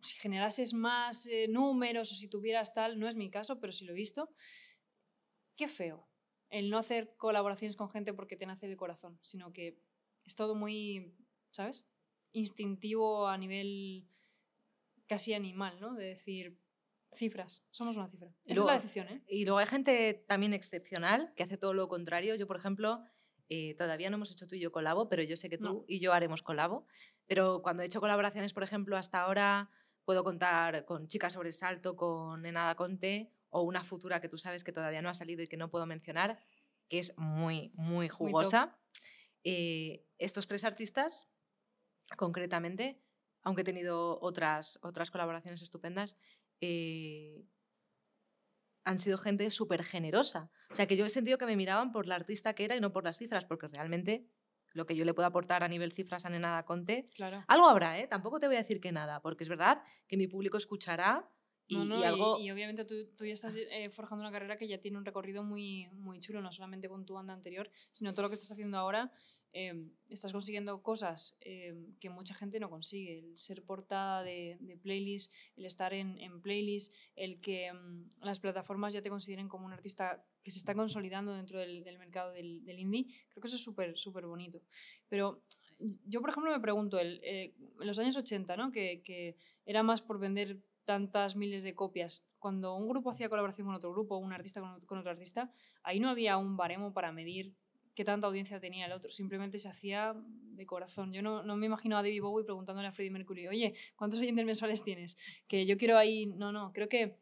si generases más eh, números o si tuvieras tal, no es mi caso, pero sí lo he visto, qué feo el no hacer colaboraciones con gente porque te nace el corazón, sino que es todo muy, ¿sabes? Instintivo a nivel casi animal, ¿no? De decir, cifras, somos una cifra. Esa es la decisión, ¿eh? Y luego hay gente también excepcional que hace todo lo contrario. Yo, por ejemplo, eh, todavía no hemos hecho tú y yo colabo, pero yo sé que tú y yo haremos colabo. Pero cuando he hecho colaboraciones, por ejemplo, hasta ahora puedo contar con Chica Sobresalto, con Enada Conte o una futura que tú sabes que todavía no ha salido y que no puedo mencionar, que es muy, muy jugosa. eh, estos tres artistas, concretamente, aunque he tenido otras, otras colaboraciones estupendas, eh, han sido gente súper generosa. O sea, que yo he sentido que me miraban por la artista que era y no por las cifras, porque realmente lo que yo le puedo aportar a nivel cifras a Nenada Conte, claro. algo habrá, ¿eh? Tampoco te voy a decir que nada, porque es verdad que mi público escuchará y, no, no, y algo... y, y obviamente tú, tú, ya estás eh, forjando una carrera que ya tiene un recorrido muy, muy chulo, no solamente con tu banda anterior, sino todo lo que estás haciendo ahora. Eh, estás consiguiendo cosas eh, que mucha gente no consigue. El ser portada de, de playlist, el estar en, en playlist, el que um, las plataformas ya te consideren como un artista que se está consolidando dentro del, mercado del, indie, creo que eso es súper, súper bonito. Pero yo, por ejemplo, me pregunto, eh, en los años 80, ¿no? que, era más por vender tantas miles de copias. Cuando un grupo hacía colaboración con otro grupo, un artista con, otro artista, ahí no había un baremo para medir qué tanta audiencia tenía el otro. Simplemente se hacía de corazón. Yo no, no me imagino a David Bowie preguntándole a Freddie Mercury, oye, ¿cuántos oyentes mensuales tienes? Que yo quiero ahí... No, no, creo que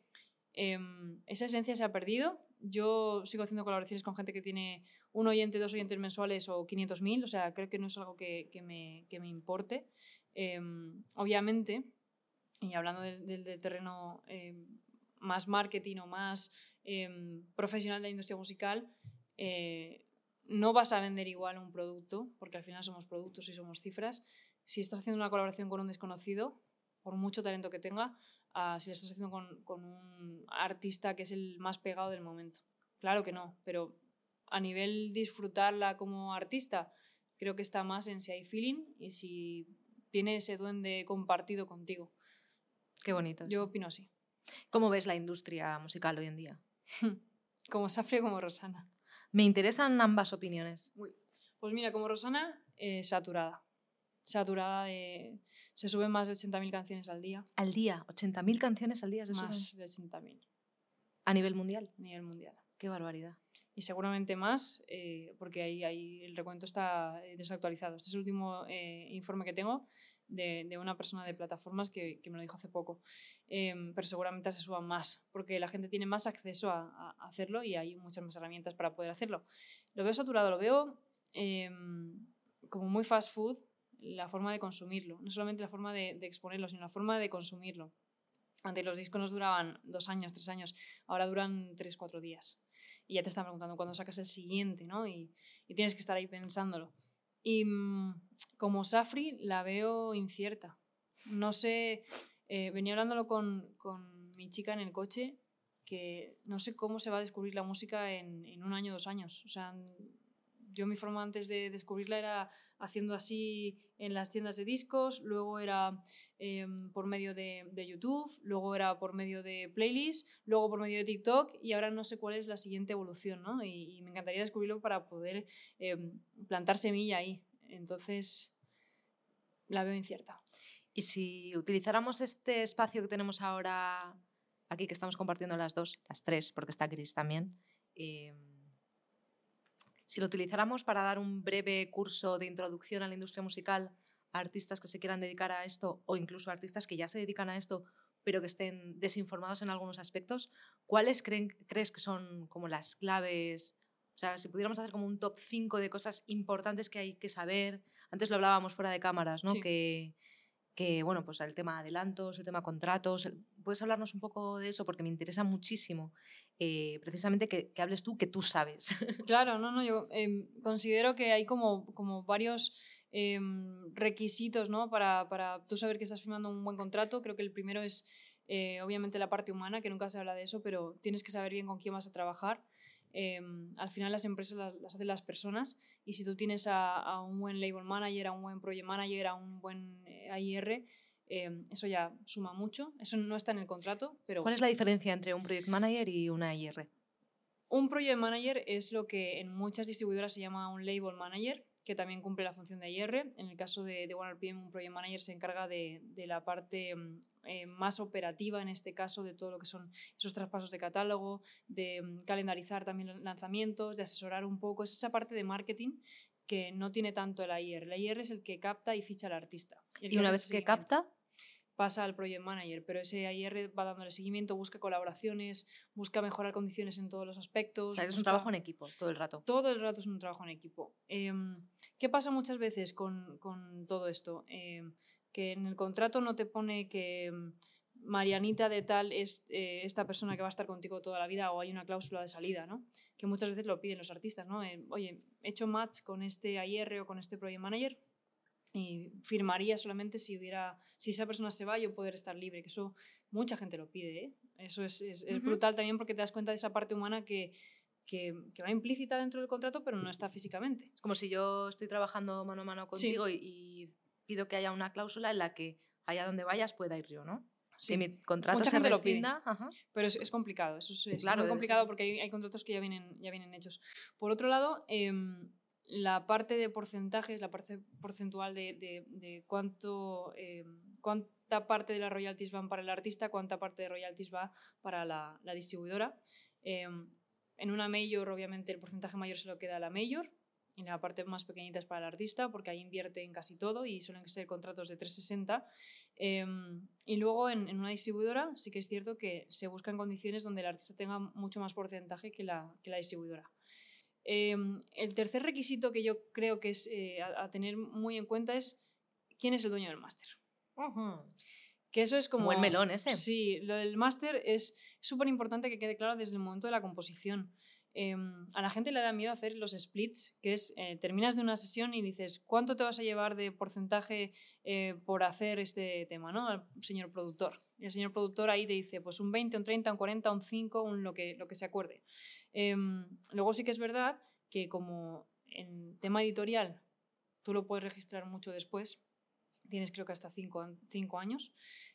eh, esa esencia se ha perdido. Yo sigo haciendo colaboraciones con gente que tiene un oyente, dos oyentes mensuales o 500.000. O sea, creo que no es algo que, que, me, que me, importe. Eh, obviamente, y hablando del, terreno eh, más marketing o más profesional de la industria musical, eh, no vas a vender igual un producto, porque al final somos productos y somos cifras, si estás haciendo una colaboración con un desconocido, por mucho talento que tenga, a si lo estás haciendo con, con un artista que es el más pegado del momento. Claro que no, pero a nivel disfrutarla como artista, creo que está más en si hay feeling y si tiene ese duende compartido contigo. Qué bonito. Yo opino así. ¿Cómo ves la industria musical hoy en día? como Safri como Rosana. Me interesan ambas opiniones. Pues mira, como Rosana, eh, saturada. Saturada de... Se suben más de 80.000 canciones al día. ¿Al día? ¿80.000 canciones al día se más suben? de 80.000. ¿A nivel mundial? A nivel mundial. Qué barbaridad. Y seguramente más, eh, porque ahí, ahí, el recuento está desactualizado. Este es el último eh, informe que tengo de, una persona de plataformas que, me lo dijo hace poco. Eh, pero seguramente se suban más, porque la gente tiene más acceso a, hacerlo y hay muchas más herramientas para poder hacerlo. Lo veo saturado, lo veo em, como muy fast food la forma de consumirlo. No solamente la forma de, de exponerlo, sino la forma de consumirlo. Antes los discos nos duraban dos años, tres años, ahora duran tres, cuatro días. Y ya te están preguntando cuándo sacas el siguiente, ¿no? Y tienes que estar ahí pensándolo. Y mmm, como Safri la veo incierta. No sé, eh, venía hablándolo con, con, mi chica en el coche, que no sé cómo se va a descubrir la música en, en un año, dos años. O sea, yo mi forma antes de descubrirla era haciendo así en las tiendas de discos, luego era eh, por medio de, YouTube, luego era por medio de playlists, luego por medio de TikTok y ahora no sé cuál es la siguiente evolución, ¿no? Y, me encantaría descubrirlo para poder eh, plantar semilla ahí. Entonces, la veo incierta. Y si utilizáramos este espacio que tenemos ahora aquí, que estamos compartiendo las dos, las tres, porque está Chris también, eh, si lo utilizáramos para dar un breve curso de introducción a la industria musical a artistas que se quieran dedicar a esto o incluso a artistas que ya se dedican a esto pero que estén desinformados en algunos aspectos, ¿cuáles creen, crees que son como las claves? O sea, si pudiéramos hacer como un top 5 de cosas importantes que hay que saber. Antes lo hablábamos fuera de cámaras, ¿no? Que, que, bueno, pues el tema adelantos, el tema contratos. ¿Puedes hablarnos un poco de eso? Porque me interesa muchísimo eh, precisamente que, que, hables tú, que tú sabes. Claro, no, no, yo eh, considero que hay como, como varios eh, requisitos ¿no? para, para tú saber que estás firmando un buen contrato. Creo que el primero es eh, obviamente la parte humana, que nunca se habla de eso, pero tienes que saber bien con quién vas a trabajar. Eh, al final las empresas las, las, hacen las personas y si tú tienes a, a, un buen label manager, a un buen project manager, a un buen AIR, eh, eso ya suma mucho. Eso no está en el contrato, pero... ¿Cuál es la diferencia entre un project manager y un AIR? Un project manager es lo que en muchas distribuidoras se llama un label manager, que también cumple la función de IR. En el caso de, de OneRPM, un Project Manager se encarga de, de la parte eh, más operativa, en este caso, de todo lo que son esos traspasos de catálogo, de um, calendarizar también lanzamientos, de asesorar un poco. Es esa parte de marketing que no tiene tanto el IR. El IR es el que capta y ficha al artista. Y una vez que capta, pasa al project manager, pero ese IR va dándole seguimiento, busca colaboraciones, busca mejorar condiciones en todos los aspectos. O sea, es un trabajo en equipo todo el rato. Todo el rato es un trabajo en equipo. Eh, ¿Qué pasa muchas veces con, con todo esto? Eh, que en el contrato no te pone que Marianita de tal es eh, esta persona que va a estar contigo toda la vida o hay una cláusula de salida, ¿no? Que muchas veces lo piden los artistas, ¿no? Eh, Oye, he hecho match con este IR o con este project manager, y firmaría solamente si hubiera si esa persona se va yo poder estar libre que eso mucha gente lo pide ¿eh? eso es, es, es uh -huh. brutal también porque te das cuenta de esa parte humana que, que, que, va implícita dentro del contrato pero no está físicamente es como si yo estoy trabajando mano a mano contigo sí. y, y, pido que haya una cláusula en la que allá donde vayas pueda ir yo ¿no? Sí. Si mi contrato Mucha se gente lo pide, pero es, es, complicado, eso es, claro, muy complicado porque hay, hay, contratos que ya vienen, ya vienen hechos. Por otro lado, eh, la parte de porcentajes, la parte porcentual de, de, de cuánto, eh, cuánta parte de las royalties van para el artista, cuánta parte de royalties va para la, distribuidora. Eh, en una mayor, obviamente, el porcentaje mayor se lo queda a la mayor, y la parte más pequeñita es para el artista, porque ahí invierte en casi todo y suelen ser contratos de 360. Eh, y luego en, en, una distribuidora sí que es cierto que se buscan condiciones donde el artista tenga mucho más porcentaje que la, que la distribuidora. Eh, el tercer requisito que yo creo que es eh, a, a, tener muy en cuenta es quién es el dueño del máster. Uh -huh. Que eso es como... Buen melón ese. Sí, lo del máster es súper importante que quede claro desde el momento de la composición. Eh, a la gente le da miedo hacer los splits, que es, eh, terminas de una sesión y dices, ¿cuánto te vas a llevar de porcentaje eh, por hacer este tema, ¿no? Al señor productor. Y el señor productor ahí te dice, pues un 20, un 30, un 40, un 5, un lo que, lo que se acuerde. Em, luego sí que es verdad que como en tema editorial tú lo puedes registrar mucho después, tienes creo que hasta 5 años,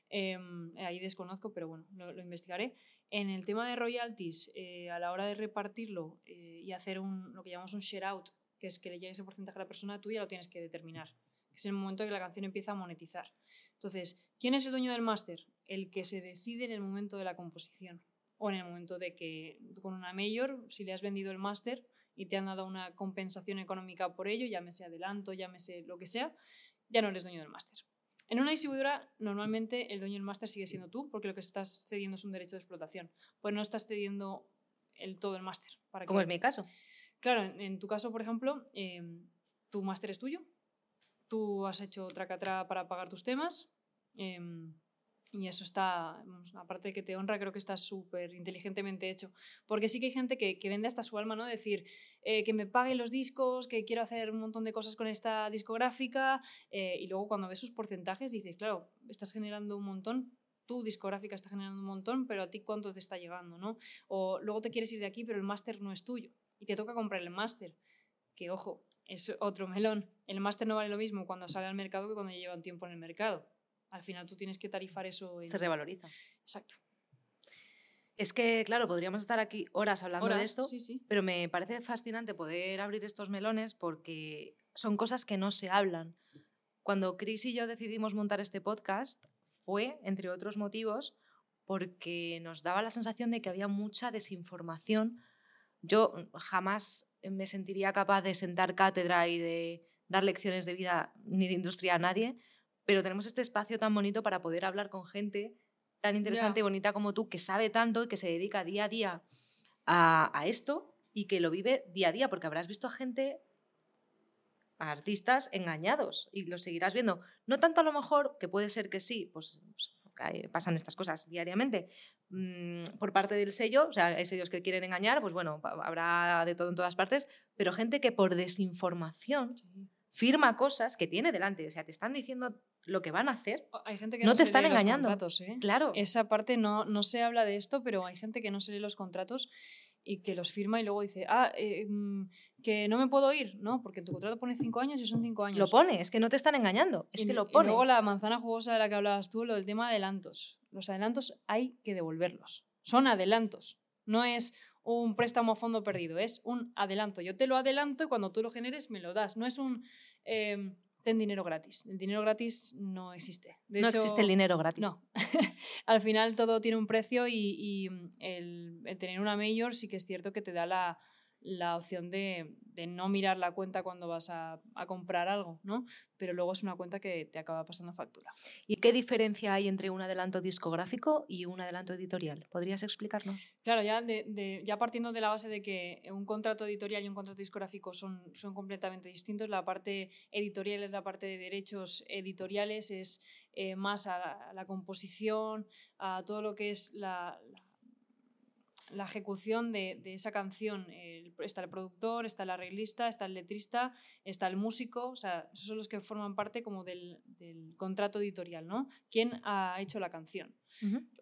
ahí desconozco, pero bueno, lo investigaré. En el tema de royalties, eh, a la hora de repartirlo eh, y hacer un, lo que llamamos un share out, que es que le llegue ese porcentaje a la persona, tú ya lo tienes que determinar. Es el momento en que la canción empieza a monetizar. Entonces, ¿quién es el dueño del máster? El que se decide en el momento de la composición. O en el momento de que con una mayor, si le has vendido el máster y te han dado una compensación económica por ello, llámese adelanto, llámese lo que sea, ya no eres dueño del máster. En una distribuidora, normalmente el dueño del máster sigue siendo tú, porque lo que estás cediendo es un derecho de explotación. Pues no estás cediendo el, todo el máster. Como es mi caso. Claro, en, en tu caso, por ejemplo, eh, tu máster es tuyo. Tú has hecho tracatra para pagar tus temas. Eh, y eso está, aparte de que te honra, creo que está súper inteligentemente hecho. Porque sí que hay gente que, que vende hasta su alma, ¿no? Decir, eh, que me paguen los discos, que quiero hacer un montón de cosas con esta discográfica. Eh, y luego cuando ves sus porcentajes dices, claro, estás generando un montón, tu discográfica está generando un montón, pero a ti cuánto te está llegando, ¿no? O luego te quieres ir de aquí, pero el máster no es tuyo. Y te toca comprar el máster. Que ojo, es otro melón. El máster no vale lo mismo cuando sale al mercado que cuando lleva un tiempo en el mercado al final tú tienes que tarifar eso. En... Se revaloriza. Exacto. Es que, claro, podríamos estar aquí horas hablando horas, de esto, sí, sí. pero me parece fascinante poder abrir estos melones porque son cosas que no se hablan. Cuando Chris y yo decidimos montar este podcast fue, entre otros motivos, porque nos daba la sensación de que había mucha desinformación. Yo jamás me sentiría capaz de sentar cátedra y de dar lecciones de vida ni de industria a nadie, pero tenemos este espacio tan bonito para poder hablar con gente tan interesante y bonita como tú, que sabe tanto y que se dedica día a día a, a esto y que lo vive día a día, porque habrás visto a gente, a artistas engañados y los seguirás viendo. No tanto a lo mejor, que puede ser que sí, pues, pues, pasan estas cosas diariamente, mm, por parte del sello, o sea, hay sellos que quieren engañar, pues bueno, habrá de todo en todas partes, pero gente que por desinformación firma cosas que tiene delante, o sea, te están diciendo lo que van a hacer. Hay gente que No no, te se están lee los engañando. contratos, ¿eh? Claro. Esa parte no, no se habla de esto, pero hay gente que no se lee los contratos y que los firma y luego dice, ah, eh, mm, que no me puedo ir, ¿no? Porque tu contrato pone cinco años y son cinco años. Lo pone, es que no te están engañando, es Y- que lo Y pone. luego la manzana jugosa de la que hablabas tú, lo del tema de adelantos. Los adelantos hay que devolverlos. Son adelantos. No es un préstamo a fondo perdido, es un adelanto. Yo te lo adelanto y cuando tú lo generes me lo das. No es un eh, ten dinero gratis. El dinero gratis no existe. De no hecho, existe el dinero gratis. No. Al final todo tiene un precio y, y, mm, el, el tener una mayor sí que es cierto que te da la, la opción de, de no mirar la cuenta cuando vas a, a comprar algo, ¿no? Pero luego es una cuenta que te acaba pasando factura. ¿Y qué diferencia hay entre un adelanto discográfico y un adelanto editorial? ¿Podrías explicarnos? Claro, ya, de, de- ya partiendo de la base de que un contrato editorial y un contrato discográfico son, son completamente distintos, la parte editorial es la parte de derechos editoriales, es eh, más a la, a la composición, a todo lo que es la, la- la ejecución de, de esa canción. El- está el productor, está el arreglista, está el letrista, está el músico, o sea, esos son los que forman parte como del, del contrato editorial, ¿no? ¿Quién ha hecho la canción?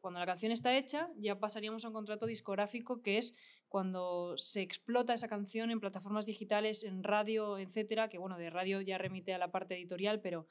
Cuando la canción está hecha, ya pasaríamos a un contrato discográfico, que es cuando se explota esa canción en plataformas digitales, en radio, etcétera, que bueno, de radio ya remite a la parte editorial, pero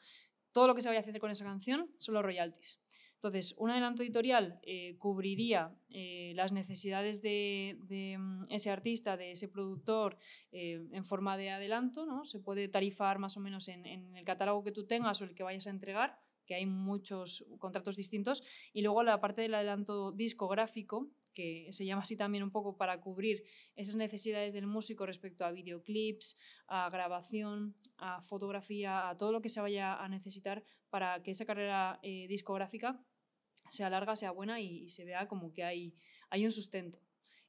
todo lo que se vaya a hacer con esa canción son los royalties. Entonces, un adelanto editorial eh, cubriría eh, las necesidades de, de, mm, ese artista, de ese productor, eh, en forma de adelanto, ¿no? Se puede tarifar más o menos en, en el catálogo que tú tengas o el que vayas a entregar, que hay muchos contratos distintos, y luego la parte del adelanto discográfico, que se llama así también un poco para cubrir esas necesidades del músico respecto a videoclips, a grabación, a fotografía, a todo lo que se vaya a necesitar para que esa carrera eh, discográfica sea larga, sea buena y, y se vea como que hay, hay un sustento.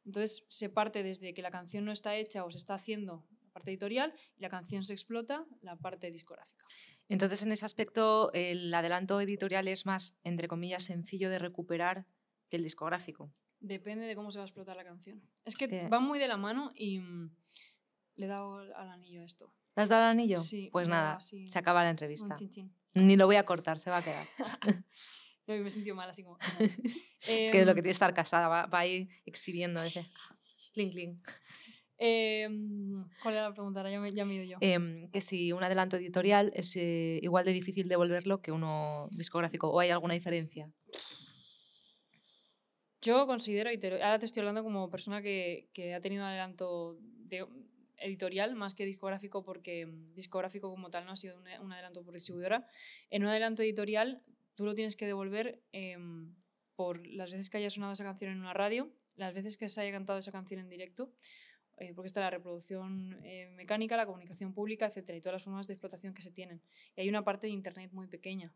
Entonces se parte desde que la canción no está hecha o se está haciendo la parte editorial y la canción se explota la parte discográfica. Entonces, en ese aspecto, el adelanto editorial es más, entre comillas, sencillo de recuperar que el discográfico. Depende de cómo se va a explotar la canción. Es Es que, que- van muy de la mano y mm, le he dado al anillo esto. ¿Te has dado el anillo? Sí, pues dado nada, así se acaba la Un entrevista. chin chin. Ni lo voy a cortar, se va a quedar. No, me he sentido mal así como... es que lo que Em, tiene que estar casada va, va a ir exhibiendo ese. Clink, clink. em, ¿Cuál era la pregunta? Ahora ya me, ya me he ido yo. Em, que si un adelanto editorial es eh, igual de difícil devolverlo que uno discográfico, o hay alguna diferencia. Yo considero, y te ahora te estoy hablando como persona que, que ha tenido un adelanto de, editorial más que discográfico, porque mm, discográfico como tal no ha sido un, un adelanto por distribuidora. En un adelanto editorial tú lo tienes que devolver em, por las veces que haya sonado esa canción en una radio, las veces que se haya cantado esa canción en directo, eh, porque está la reproducción eh, mecánica, la comunicación pública, etcétera, y todas las formas de explotación que se tienen. Y hay una parte de internet muy pequeña,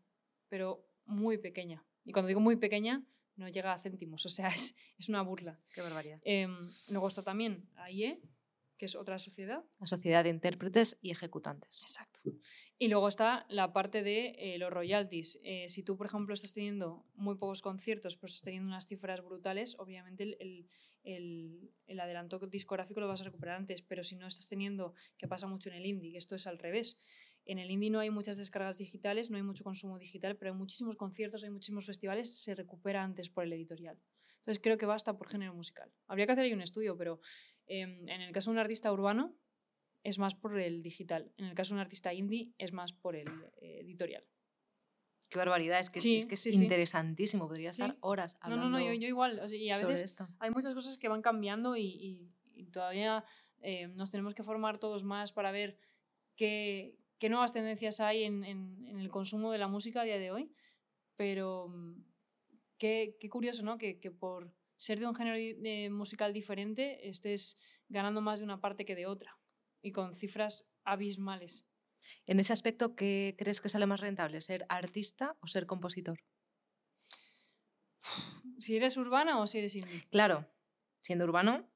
pero muy pequeña. Y cuando digo muy pequeña, no llega a céntimos, o sea, es, es una burla. Qué barbaridad. Em, luego está también AIE, que es otra sociedad. La sociedad de intérpretes y ejecutantes. Exacto. Y luego está la parte de eh, los royalties. Eh, si tú, por ejemplo, estás teniendo muy pocos conciertos, pero estás teniendo unas cifras brutales, obviamente el, el- el- el adelanto discográfico lo vas a recuperar antes. Pero si no estás teniendo, que pasa mucho en el indie, que esto es al revés. En el indie no hay muchas descargas digitales, no hay mucho consumo digital, pero hay muchísimos conciertos, hay muchísimos festivales, se recupera antes por el editorial. Entonces creo que basta por género musical. Habría que hacer ahí un estudio, pero em, en el caso de un artista urbano, es más por el digital. En el caso de un artista indie es más por el eh, editorial. Qué barbaridad, es que, es- Sí, es, que es sí, interesantísimo, podría estar Sí. horas No, hablando no, no, yo, yo igual. o sea, y a sobre veces esto. hay muchas cosas que van cambiando y, y- y todavía eh, nos tenemos que formar todos más para ver qué, qué nuevas tendencias hay en, en- en el consumo de la música a día de hoy. Pero mm, qué, qué curioso, ¿no? Que, que por ser de un género de musical diferente estés ganando más de una parte que de otra y con cifras abismales. En ese aspecto, ¿qué crees que sale más rentable? ¿Ser artista o ser compositor? Si eres urbana o si eres indie. Claro, siendo urbano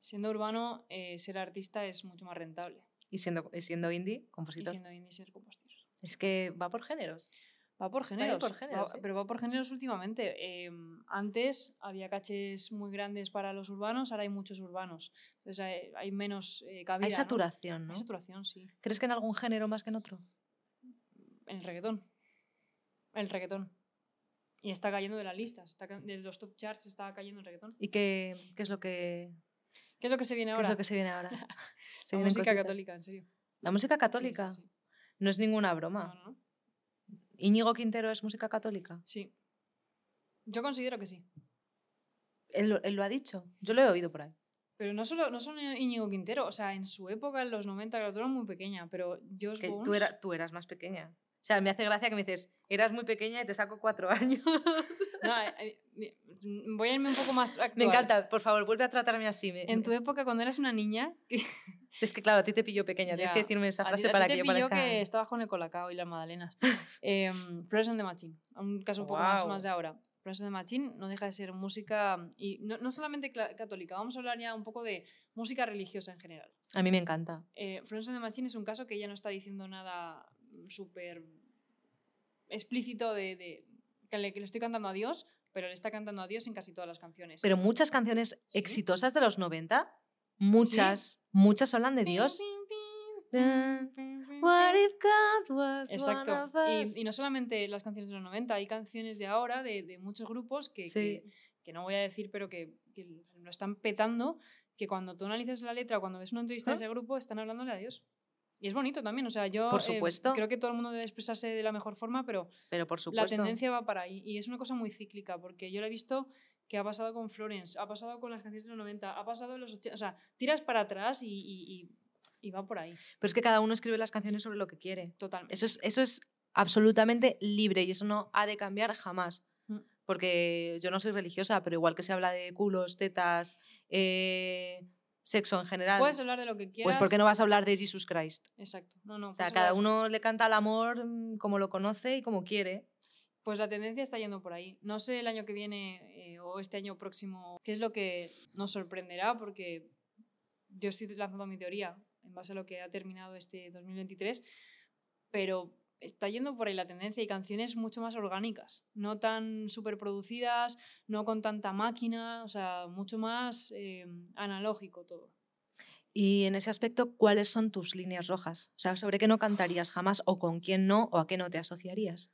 Siendo urbano, eh, ser artista es mucho más rentable. y siendo, y siendo indie, Y compositor. siendo indie, ser compositor. Es que va por géneros. Va por géneros. por géneros, va-. Pero va por géneros últimamente. Em, antes había caches muy grandes para los urbanos, ahora hay muchos urbanos. Entonces hay, hay menos eh, cabida. Hay saturación, ¿no? Hay saturación, sí. ¿Crees que en algún género más que en otro? En el reggaetón. El reggaetón. Y está cayendo de las listas. Está, de los top charts está cayendo el reggaetón. ¿Y qué, qué es lo que, ¿Qué es lo que se viene qué ahora? es lo que se viene ahora? Se La música cositas. católica, en serio. La música Sí, sí, católica sí. no es ninguna broma. No, no. ¿Íñigo Quintero es música católica? Sí. Yo considero que sí. Él, lo- él lo ha dicho. Yo lo he oído por ahí. Pero no solo, no solo Íñigo Quintero, o sea, en su época, en los 90, claro, tú eras muy pequeña, pero Que Bones... tú, era- tú eras más pequeña. O sea, me hace gracia que me dices, eras muy pequeña y te saco cuatro años. No, eh, eh, voy a irme un poco más actual. me encanta, por favor, vuelve a tratarme así. me- En tu época, cuando eras una niña, Es que claro, a ti te pilló pequeña, tienes Ya. que decirme esa a ti- frase a ti para te que yo pilló parezca... que estabas con el colacao y las magdalenas. eh, Flores and the Machine, un caso un poco más, de ahora. Flores and the Machine no deja de ser música, y no, no solamente católica, vamos a hablar ya un poco de música religiosa en general. A mí me encanta. Eh, and the Machine es un caso que ella no está diciendo nada mm, súper explícito de, de- que, le, que le estoy cantando a Dios, pero le está cantando a Dios en casi todas las canciones. Pero muchas canciones Sí. exitosas de los 90, muchas, muchas hablan de Dios. What if God was one Exacto. of us? Y, y no solamente las canciones de los 90, hay canciones de ahora de, de muchos grupos que, Sí. que, que no voy a decir, pero que, que lo están petando, que cuando tú analizas la letra, cuando ves una entrevista de ¿Ah? ese grupo, están hablándole a Dios. Y es bonito también, o sea, yo Por eh, supuesto. creo que todo el mundo debe expresarse de la mejor forma, pero Pero por la supuesto. tendencia va para ahí. Y es una cosa muy cíclica, porque yo lo he visto que ha pasado con Florence, ha pasado con las canciones de los 90, ha pasado en los 80, o sea, tiras para atrás y, y- y- y va por ahí, Pero es que cada uno escribe las canciones sobre lo que quiere. totalmente. Eso es, eso es absolutamente libre y eso no ha de cambiar jamás. Mm. Porque yo no soy religiosa, pero igual que se habla de culos, tetas, eh, sexo en general, Puedes hablar de lo que quieras. pues ¿por qué no vas a hablar de Jesus Christ? Exacto. No, no. O sea, cada hablar- uno le canta al amor mm, como lo conoce y como quiere. Pues la tendencia está yendo por ahí. No sé el año que viene eh, o este año próximo qué es lo que nos sorprenderá, porque yo estoy lanzando mi teoría en base a lo que ha terminado este 2023, pero está yendo por ahí la tendencia y canciones mucho más orgánicas, no tan superproducidas, no con tanta máquina, o sea, mucho más eh, analógico todo. Y en ese aspecto, ¿cuáles son tus líneas rojas? O sea, ¿sobre qué no cantarías jamás o con quién no o a qué no te asociarías?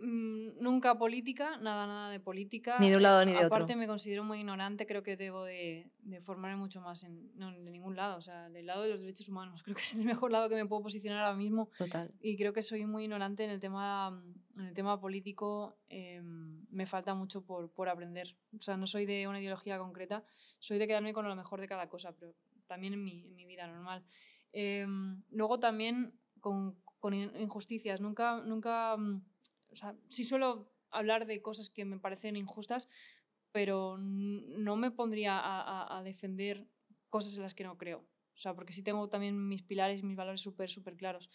Mm, nunca política, nada, nada de política. Ni de un lado ni de otro. Aparte me considero muy ignorante, creo que debo de, de formarme mucho más en, no, de ningún lado, o sea, del lado de los derechos humanos. Creo que es el mejor lado que me puedo posicionar ahora mismo Total. y creo que soy muy ignorante en el tema, en el tema político. eh, me falta mucho por, por aprender. O sea, no soy de una ideología concreta, soy de quedarme con lo mejor de cada cosa, pero también en mi, en mi vida normal. Eh, luego también con, con in- injusticias. Nunca, nunca, mm, o sea, sí suelo hablar de cosas que me parecen injustas, pero no me pondría a, defender cosas en las que no creo. O sea, porque sí tengo también mis pilares, mis valores súper, súper claros.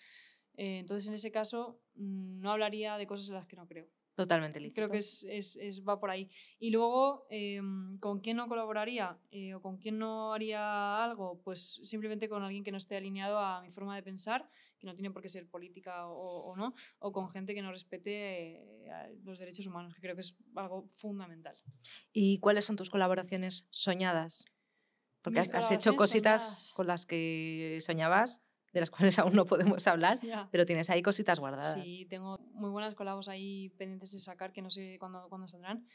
Eh, entonces, en ese caso, mm, no hablaría de cosas en las que no creo. Totalmente lícito. Creo que es, es- es- va por ahí. Y luego, eh, ¿con quién no colaboraría eh, o con quién no haría algo? Pues simplemente con alguien que no esté alineado a mi forma de pensar, que no tiene por qué ser política o, o no, o con gente que no respete eh, los derechos humanos, que creo que es algo fundamental. ¿Y cuáles son tus colaboraciones soñadas? Porque Mis has, hecho cositas soñadas. con las que soñabas, de las cuales aún no podemos hablar, Ya. pero tienes ahí cositas guardadas. Sí, tengo muy buenas colabos ahí pendientes de sacar que no sé cuándo, cuándo saldrán.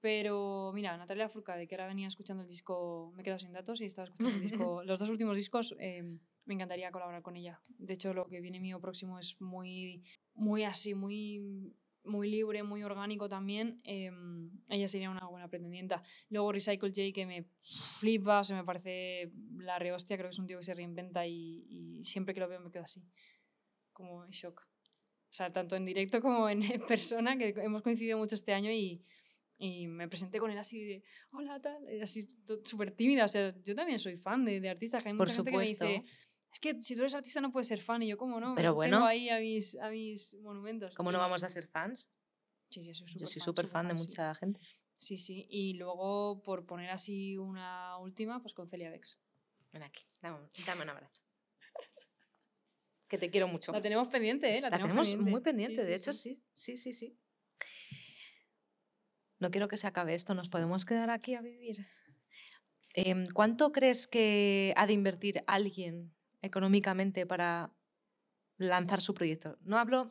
Pero mira, Natalia Furcade, que ahora venía escuchando el disco, me he quedado sin datos y estaba escuchando el disco, los dos últimos discos, eh, me encantaría colaborar con ella. De hecho, lo que viene mío próximo es muy, muy así, muy, muy libre, muy orgánico también. eh, ella sería una buena pretendienta. Luego Recycle J, que me flipa, se me parece la rehostia, creo que es un tío que se reinventa y, y siempre que lo veo me quedo así, como en shock. O sea, tanto en directo como en persona, que hemos coincidido mucho este año y, y me presenté con él así de, hola, tal, así súper tímida. O sea, yo también soy fan de, de artistas, hay Por mucha gente que me supuesto. dice, es que si tú eres artista no puedes ser fan. Y yo, ¿cómo no? Pero Pues bueno. Tengo ahí a mis, a mis monumentos. ¿Cómo no vamos a ser fans? Sí, sí, soy Yo súper soy súper fan de sí. mucha gente. Sí, sí. Y luego, por poner así una última, pues con Celia Bex. Ven aquí, dame, dame un abrazo. Que te quiero mucho. La tenemos pendiente, ¿eh? La, La tenemos pendiente. muy pendiente, Sí, de sí, hecho, sí. sí. Sí, sí, sí. No quiero que se acabe esto, nos podemos quedar aquí a vivir. Em, ¿Cuánto crees que ha de invertir alguien económicamente para lanzar su proyecto? No hablo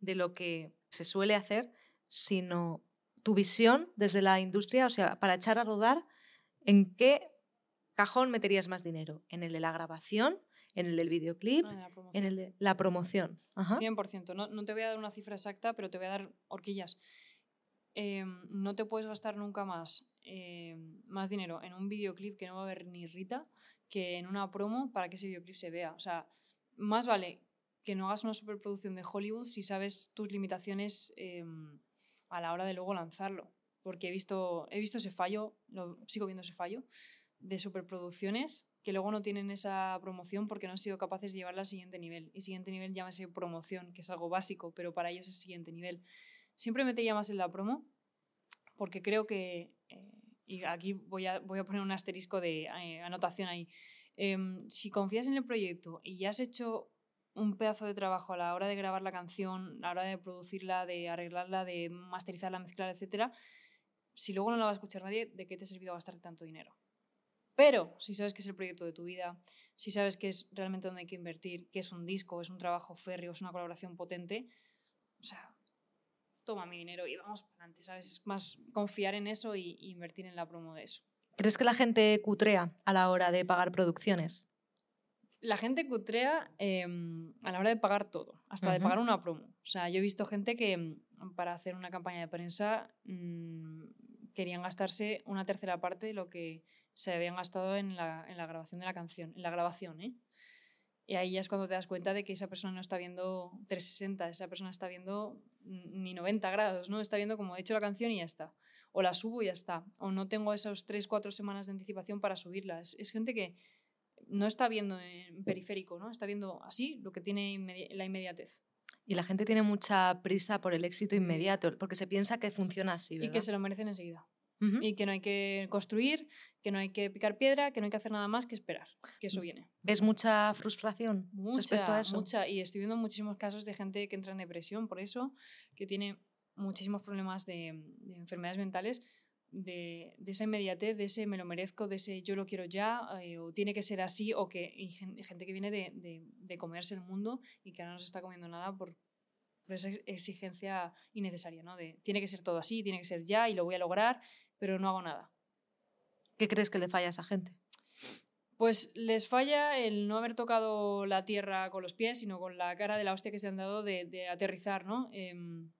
de lo que se suele hacer, sino tu visión desde la industria, o sea, para echar a rodar, ¿en qué cajón meterías más dinero? ¿En el de la grabación? ¿En el del videoclip? Ah, ¿En promoción. el de la promoción? Ajá. 100%. No, no te voy a dar una cifra exacta, pero te voy a dar horquillas. Em, no te puedes gastar nunca más, em, más dinero en un videoclip que no va a ver ni Rita que en una promo para que ese videoclip se vea. O sea, más vale que no hagas una superproducción de Hollywood si sabes tus limitaciones em, a la hora de luego lanzarlo. Porque he visto, he visto ese fallo, lo, sigo viendo ese fallo, de superproducciones que luego no tienen esa promoción porque no han sido capaces de llevarla al siguiente nivel. Y siguiente nivel llámase promoción, que es algo básico, pero para ellos es siguiente nivel. Siempre metería más en la promo porque creo que, eh, y aquí voy a, voy a poner un asterisco de eh, anotación ahí, Em, si confías en el proyecto y ya has hecho un pedazo de trabajo a la hora de grabar la canción, a la hora de producirla, de arreglarla, de masterizarla, mezclar, etc., si luego no la va a escuchar nadie, ¿de qué te ha servido gastarte tanto dinero? Pero si sabes que es el proyecto de tu vida, si sabes que es realmente donde hay que invertir, que es un disco, es un trabajo férreo, es una colaboración potente, o sea, toma mi dinero y vamos para adelante, ¿sabes? Es más confiar en eso y, y invertir en la promo de eso. ¿Crees que la gente cutrea a la hora de pagar producciones? La gente cutrea em, a la hora de pagar todo, hasta de pagar una promo. O sea, yo he visto gente que em, para hacer una campaña de prensa mm, querían gastarse una tercera parte de lo que se habían gastado en la, en la grabación de la canción, en la grabación, ¿eh? Y ahí ya es cuando te das cuenta de que esa persona no está viendo 360, esa persona está viendo ni 90 grados, ¿no? Está viendo como he hecho la canción y ya está. O la subo y ya está. O no tengo esos 3, 4 semanas de anticipación para subirla. Es, es gente que no está viendo en periférico, ¿no? Está viendo así lo que tiene inmedi- la inmediatez. Y la gente tiene mucha prisa por el éxito inmediato, porque se piensa que funciona así, Y que se lo merecen enseguida. Y que no hay que construir, que no hay que picar piedra, que no hay que hacer nada más que esperar. Que eso viene. ¿Ves mucha frustración respecto Mucha, a eso? mucha. Y estoy viendo muchísimos casos de gente que entra en depresión por eso, que tiene muchísimos problemas de, de enfermedades mentales, de, de esa inmediatez, de ese me lo merezco, de ese yo lo quiero ya, eh, o tiene que ser así, o que y gen- gente que viene de, de- de comerse el mundo y que ahora no se está comiendo nada por, por esa ex- exigencia innecesaria, ¿no? De tiene que ser todo así, tiene que ser ya y lo voy a lograr, pero no hago nada. ¿Qué crees que le falla a esa gente? Pues les falla el no haber tocado la tierra con los pies, sino con la cara de la hostia que se han dado de, de aterrizar, ¿no? Em,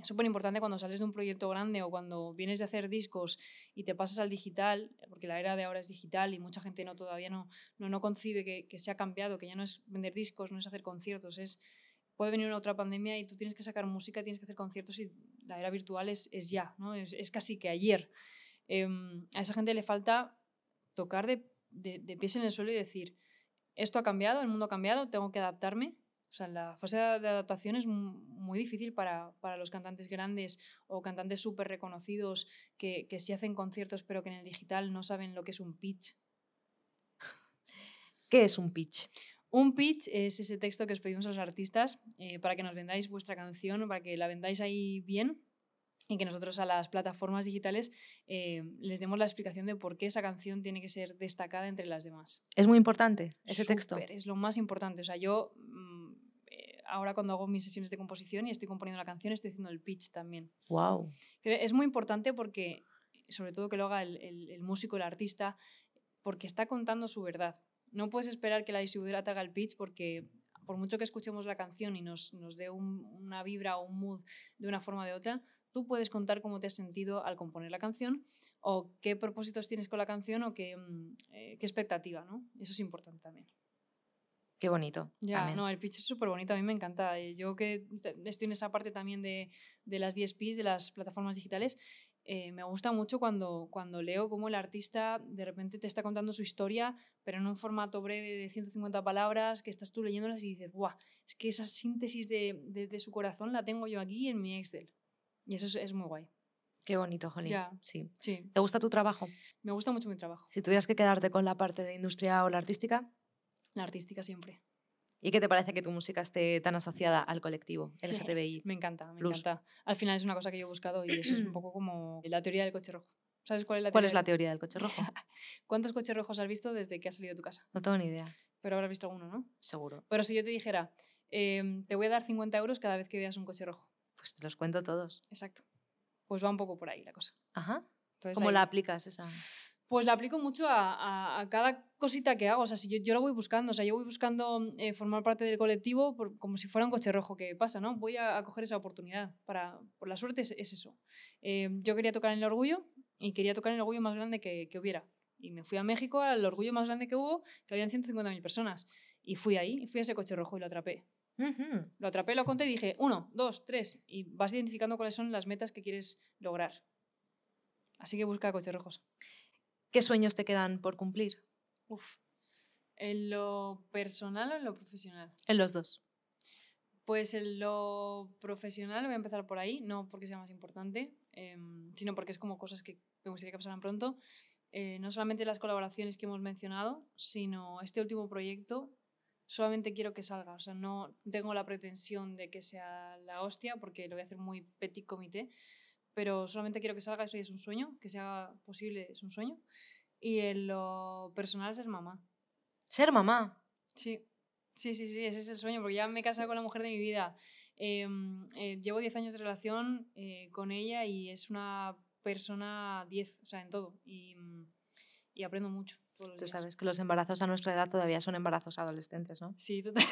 es súper importante cuando sales de un proyecto grande o cuando vienes de hacer discos y te pasas al digital, porque la era de ahora es digital y mucha gente no todavía no, no, no concibe que, que se ha cambiado, que ya no es vender discos, no es hacer conciertos, es puede venir una otra pandemia y tú tienes que sacar música, tienes que hacer conciertos y la era virtual es, es ya, ¿no? es, es casi que ayer. Em, a esa gente le falta tocar de, de, de pies en el suelo y decir, esto ha cambiado, el mundo ha cambiado, tengo que adaptarme. O sea, la fase de adaptación es mu- muy difícil para, para los cantantes grandes o cantantes súper reconocidos que, que sí hacen conciertos pero que en el digital no saben lo que es un pitch. ¿Qué es un pitch? Un pitch es ese texto que os pedimos a los artistas eh, para que nos vendáis vuestra canción, para que la vendáis ahí bien y que nosotros a las plataformas digitales eh, les demos la explicación de por qué esa canción tiene que ser destacada entre las demás. Es muy importante ese texto. Súper, Es lo más importante. O sea, yo mm, eh, ahora cuando hago mis sesiones de composición y estoy componiendo la canción, estoy haciendo el pitch también. Wow. Es muy importante porque, sobre todo que lo haga el, el- el músico, el artista, porque está contando su verdad. No puedes esperar que la distribuidora te haga el pitch porque por mucho que escuchemos la canción y nos, nos dé un- una vibra o un mood de una forma o de otra, tú puedes contar cómo te has sentido al componer la canción o qué propósitos tienes con la canción o qué, mm, eh, qué expectativa, ¿no? Eso es importante también. Qué bonito. Ya, no, el pitch es súper bonito, a mí me encanta. Yo que estoy en esa parte también de, de las DSPs, de las plataformas digitales, eh, me gusta mucho cuando, cuando leo cómo el artista de repente te está contando su historia, pero en un formato breve de 150 palabras, que estás tú leyéndolas y dices, ¡buah! Es que esa síntesis de, de- de su corazón la tengo yo aquí en mi Excel. Y eso es, es muy guay. Qué bonito, Jolín. Ya. Sí. Sí, ¿Te gusta tu trabajo? me gusta mucho mi trabajo. Si tuvieras que quedarte con la parte de industria o la artística, La artística siempre. ¿y qué te parece que tu música esté tan asociada al colectivo LGTBI? Me encanta, me Plus. encanta. Al final es una cosa que yo he buscado y eso es un poco como la teoría del coche rojo. ¿Sabes cuál es la ¿Cuál teoría? es la del teoría del coche rojo? ¿Cuántos coches rojos has visto desde que has salido de tu casa? No tengo ni idea. Pero habrás visto alguno, ¿no? Seguro. Pero si yo te dijera, em, te voy a dar 50 euros cada vez que veas un coche rojo. Pues te los cuento todos. Exacto. Pues va un poco por ahí la cosa. Ajá. Entonces, ¿Cómo ahí- la aplicas esa? Pues la aplico mucho a, a- a cada cosita que hago. O sea, si yo, yo lo voy buscando. O sea, yo voy buscando eh, formar parte del colectivo por- como si fuera un coche rojo que pasa, ¿no? Voy a, a coger esa oportunidad. Para, por la suerte es, es eso. Eh, yo quería tocar en el orgullo y quería tocar en el orgullo más grande que, que hubiera. Y me fui a México al orgullo más grande que hubo, que habían 150.000 personas. Y fui ahí, y fui a ese coche rojo y lo atrapé. Ujú. Lo atrapé, lo conté y dije, uno, dos, tres. Y vas identificando cuáles son las metas que quieres lograr. Así que busca coches rojos. ¿Qué sueños te quedan por cumplir? Uf. ¿En lo personal o en lo profesional? En los dos. Pues en lo profesional voy a empezar por ahí, no porque sea más importante, em, sino porque es como cosas que me gustaría que pasaran pronto. Eh, no solamente las colaboraciones que hemos mencionado, sino este último proyecto, solamente quiero que salga. O sea, no tengo la pretensión de que sea la hostia, porque lo voy a hacer muy petit comité, pero solamente quiero que salga, eso ya es un sueño, que sea posible es un sueño. Y en lo personal ser mamá. Ser mamá. Sí, sí, sí, sí, ese es el sueño, porque ya me he casado con la mujer de mi vida. Em, eh, llevo 10 años de relación eh, con ella y es una persona 10, o sea, en todo. Y, mm, y aprendo mucho. Todos los Tú días. sabes que los embarazos a nuestra edad todavía son embarazos adolescentes, ¿no? Sí, total.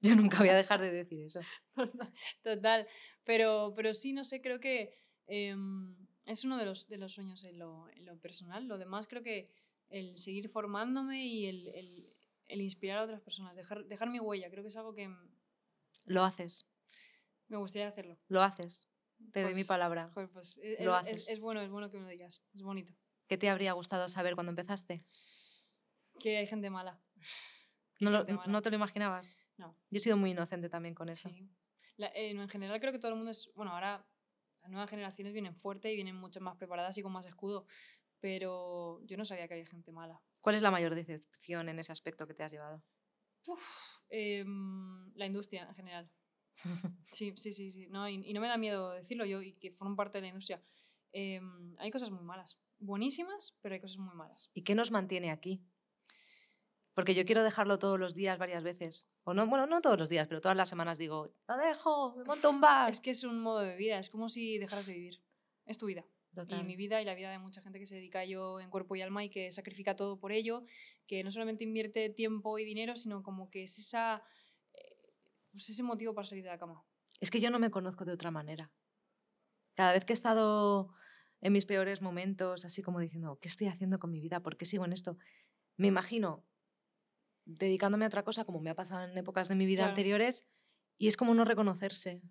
Yo nunca voy a dejar de decir eso. Total. Pero, pero sí, no sé, creo que em, es uno de los, de los sueños en lo, en lo personal. Lo demás creo que el seguir formándome y el, el- el inspirar a otras personas, dejar, dejar mi huella, creo que es algo que Lo haces, me gustaría hacerlo. lo haces. Te doy mi Pues, palabra. Joder, pues es, Lo es- es- haces. es bueno, es bueno que me lo digas. Es bonito. ¿Qué te habría gustado saber cuando empezaste? Que hay gente mala. ¿No, lo- gente mala. no te lo imaginabas? No. Yo he sido muy inocente también con eso. Sí. La- eh, en general creo que todo el mundo es... Bueno, ahora las nuevas generaciones vienen fuerte y vienen mucho más preparadas y con más escudo. Pero yo no sabía que había gente mala. ¿Cuál es la mayor decepción en ese aspecto que te has llevado? Em, la industria en general. Sí, sí, sí, sí. No, y, y no me da miedo decirlo yo y que formo parte de la industria. Em, hay cosas muy malas. Buenísimas, pero hay cosas muy malas. ¿Y qué nos mantiene aquí? Porque yo quiero dejarlo todos los días varias veces. O no, bueno, no todos los días, pero todas las semanas digo, lo dejo, me monto un bar. Es que es un modo de vida, es como si dejaras de vivir. Es tu vida. Total. Y mi vida y la vida de mucha gente que se dedica a ello en cuerpo y alma y que sacrifica todo por ello, que no solamente invierte tiempo y dinero, sino como que es esa, eh, pues ese motivo para salir de la cama. Es que yo no me conozco de otra manera. Cada vez que he estado en mis peores momentos, así como diciendo, ¿qué estoy haciendo con mi vida? ¿Por qué sigo en esto? Me imagino dedicándome a otra cosa, como me ha pasado en épocas de mi vida Claro. anteriores, y es como no reconocerse.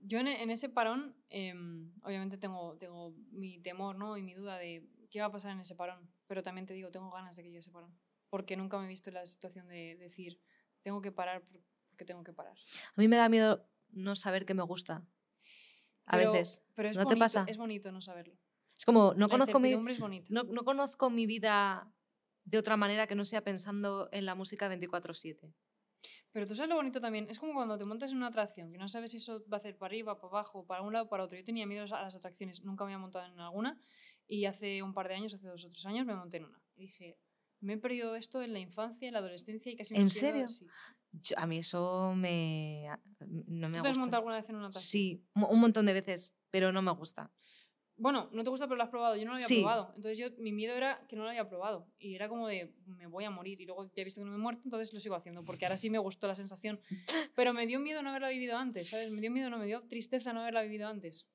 Yo en, en ese parón, em, obviamente tengo, tengo mi temor ¿no? y mi duda de qué va a pasar en ese parón, pero también te digo, tengo ganas de que llegue ese parón, porque nunca me he visto en la situación de decir, tengo que parar por- porque tengo que parar. A mí me da miedo no saber qué me gusta. A Pero- veces. Pero es ¿No te bonito, pasa? Es bonito no saberlo. Es como, no La conozco, mi, es no, no conozco mi vida de otra manera que no sea pensando en la música 24/7. Pero tú sabes lo bonito también, es como cuando te montas en una atracción, que no sabes si eso va a hacer para arriba, para abajo, para un lado para otro. Yo tenía miedo a las atracciones, nunca me había montado en alguna y hace un par de años, hace dos o tres años, me monté en una. Y dije, me he perdido esto en la infancia, en la adolescencia y casi me ¿En serio? Sí, sí. Yo- a mí eso me, no me ¿Tú te has montado alguna vez en una atracción? Sí, un montón de veces, pero no me gusta. Bueno, no te gusta, pero lo has probado. Yo no lo había Sí. probado. Entonces yo, mi miedo era que no lo había probado. Y era como de, me voy a morir. Y luego ya he visto que no me he muerto, entonces lo sigo haciendo. Porque ahora sí me gustó la sensación. Pero me dio miedo no haberla vivido antes, ¿sabes? Me dio miedo, no me dio tristeza no haberla vivido antes.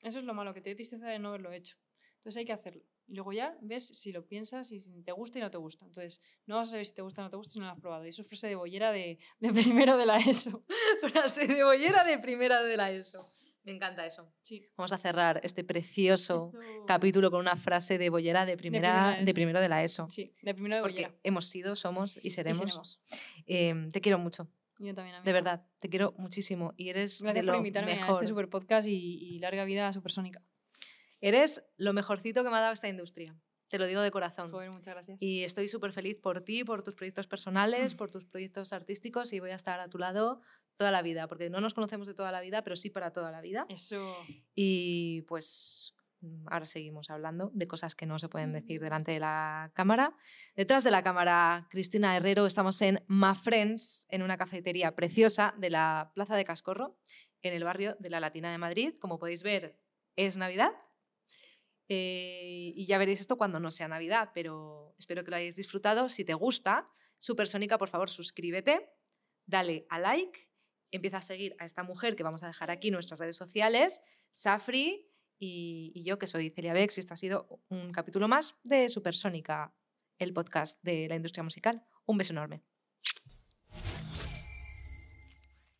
Eso es lo malo, que te dé tristeza de no haberlo hecho. Entonces hay que hacerlo. Y luego ya ves si lo piensas y si te gusta y no te gusta. Entonces no vas a saber si te gusta o no te gusta si no lo has probado. Y eso es frase de bollera de, de primero de la ESO. Frase de bollera de primera de la ESO. Me encanta eso. Sí. Vamos a cerrar este precioso Eso- capítulo con una frase de bollera de, primera, de ESO. primero de la ESO. Sí, de primero de Porque bollera. hemos sido, somos y Y seremos. seremos. Eh, te quiero mucho. Yo también, amiga. De verdad, te quiero muchísimo y eres Gracias de lo por invitarme a mejor. este super podcast y, y larga vida a Supersónica. Eres lo mejorcito que me ha dado esta industria. Te lo digo de corazón. Joder, muchas gracias. Y estoy súper feliz por ti, por tus proyectos personales, por tus proyectos artísticos y voy a estar a tu lado toda la vida, porque no nos conocemos de toda la vida, pero sí para toda la vida. Eso. Y pues mm, ahora seguimos hablando de cosas que no se pueden decir delante de la cámara. Detrás de la cámara, Cristina Herrero, estamos en Ma Friends, en una cafetería preciosa de la Plaza de Cascorro, en el barrio de la Latina de Madrid. Como podéis ver, es Navidad. Eh, y ya veréis esto cuando no sea Navidad, pero espero que lo hayáis disfrutado. Si te gusta, Supersónica, por favor, suscríbete, dale a like, empieza a seguir a esta mujer que vamos a dejar aquí en nuestras redes sociales, Safri y, yo, que soy Celia Bex, y esto ha sido un capítulo más de Supersónica, el podcast de la industria musical. Un beso enorme.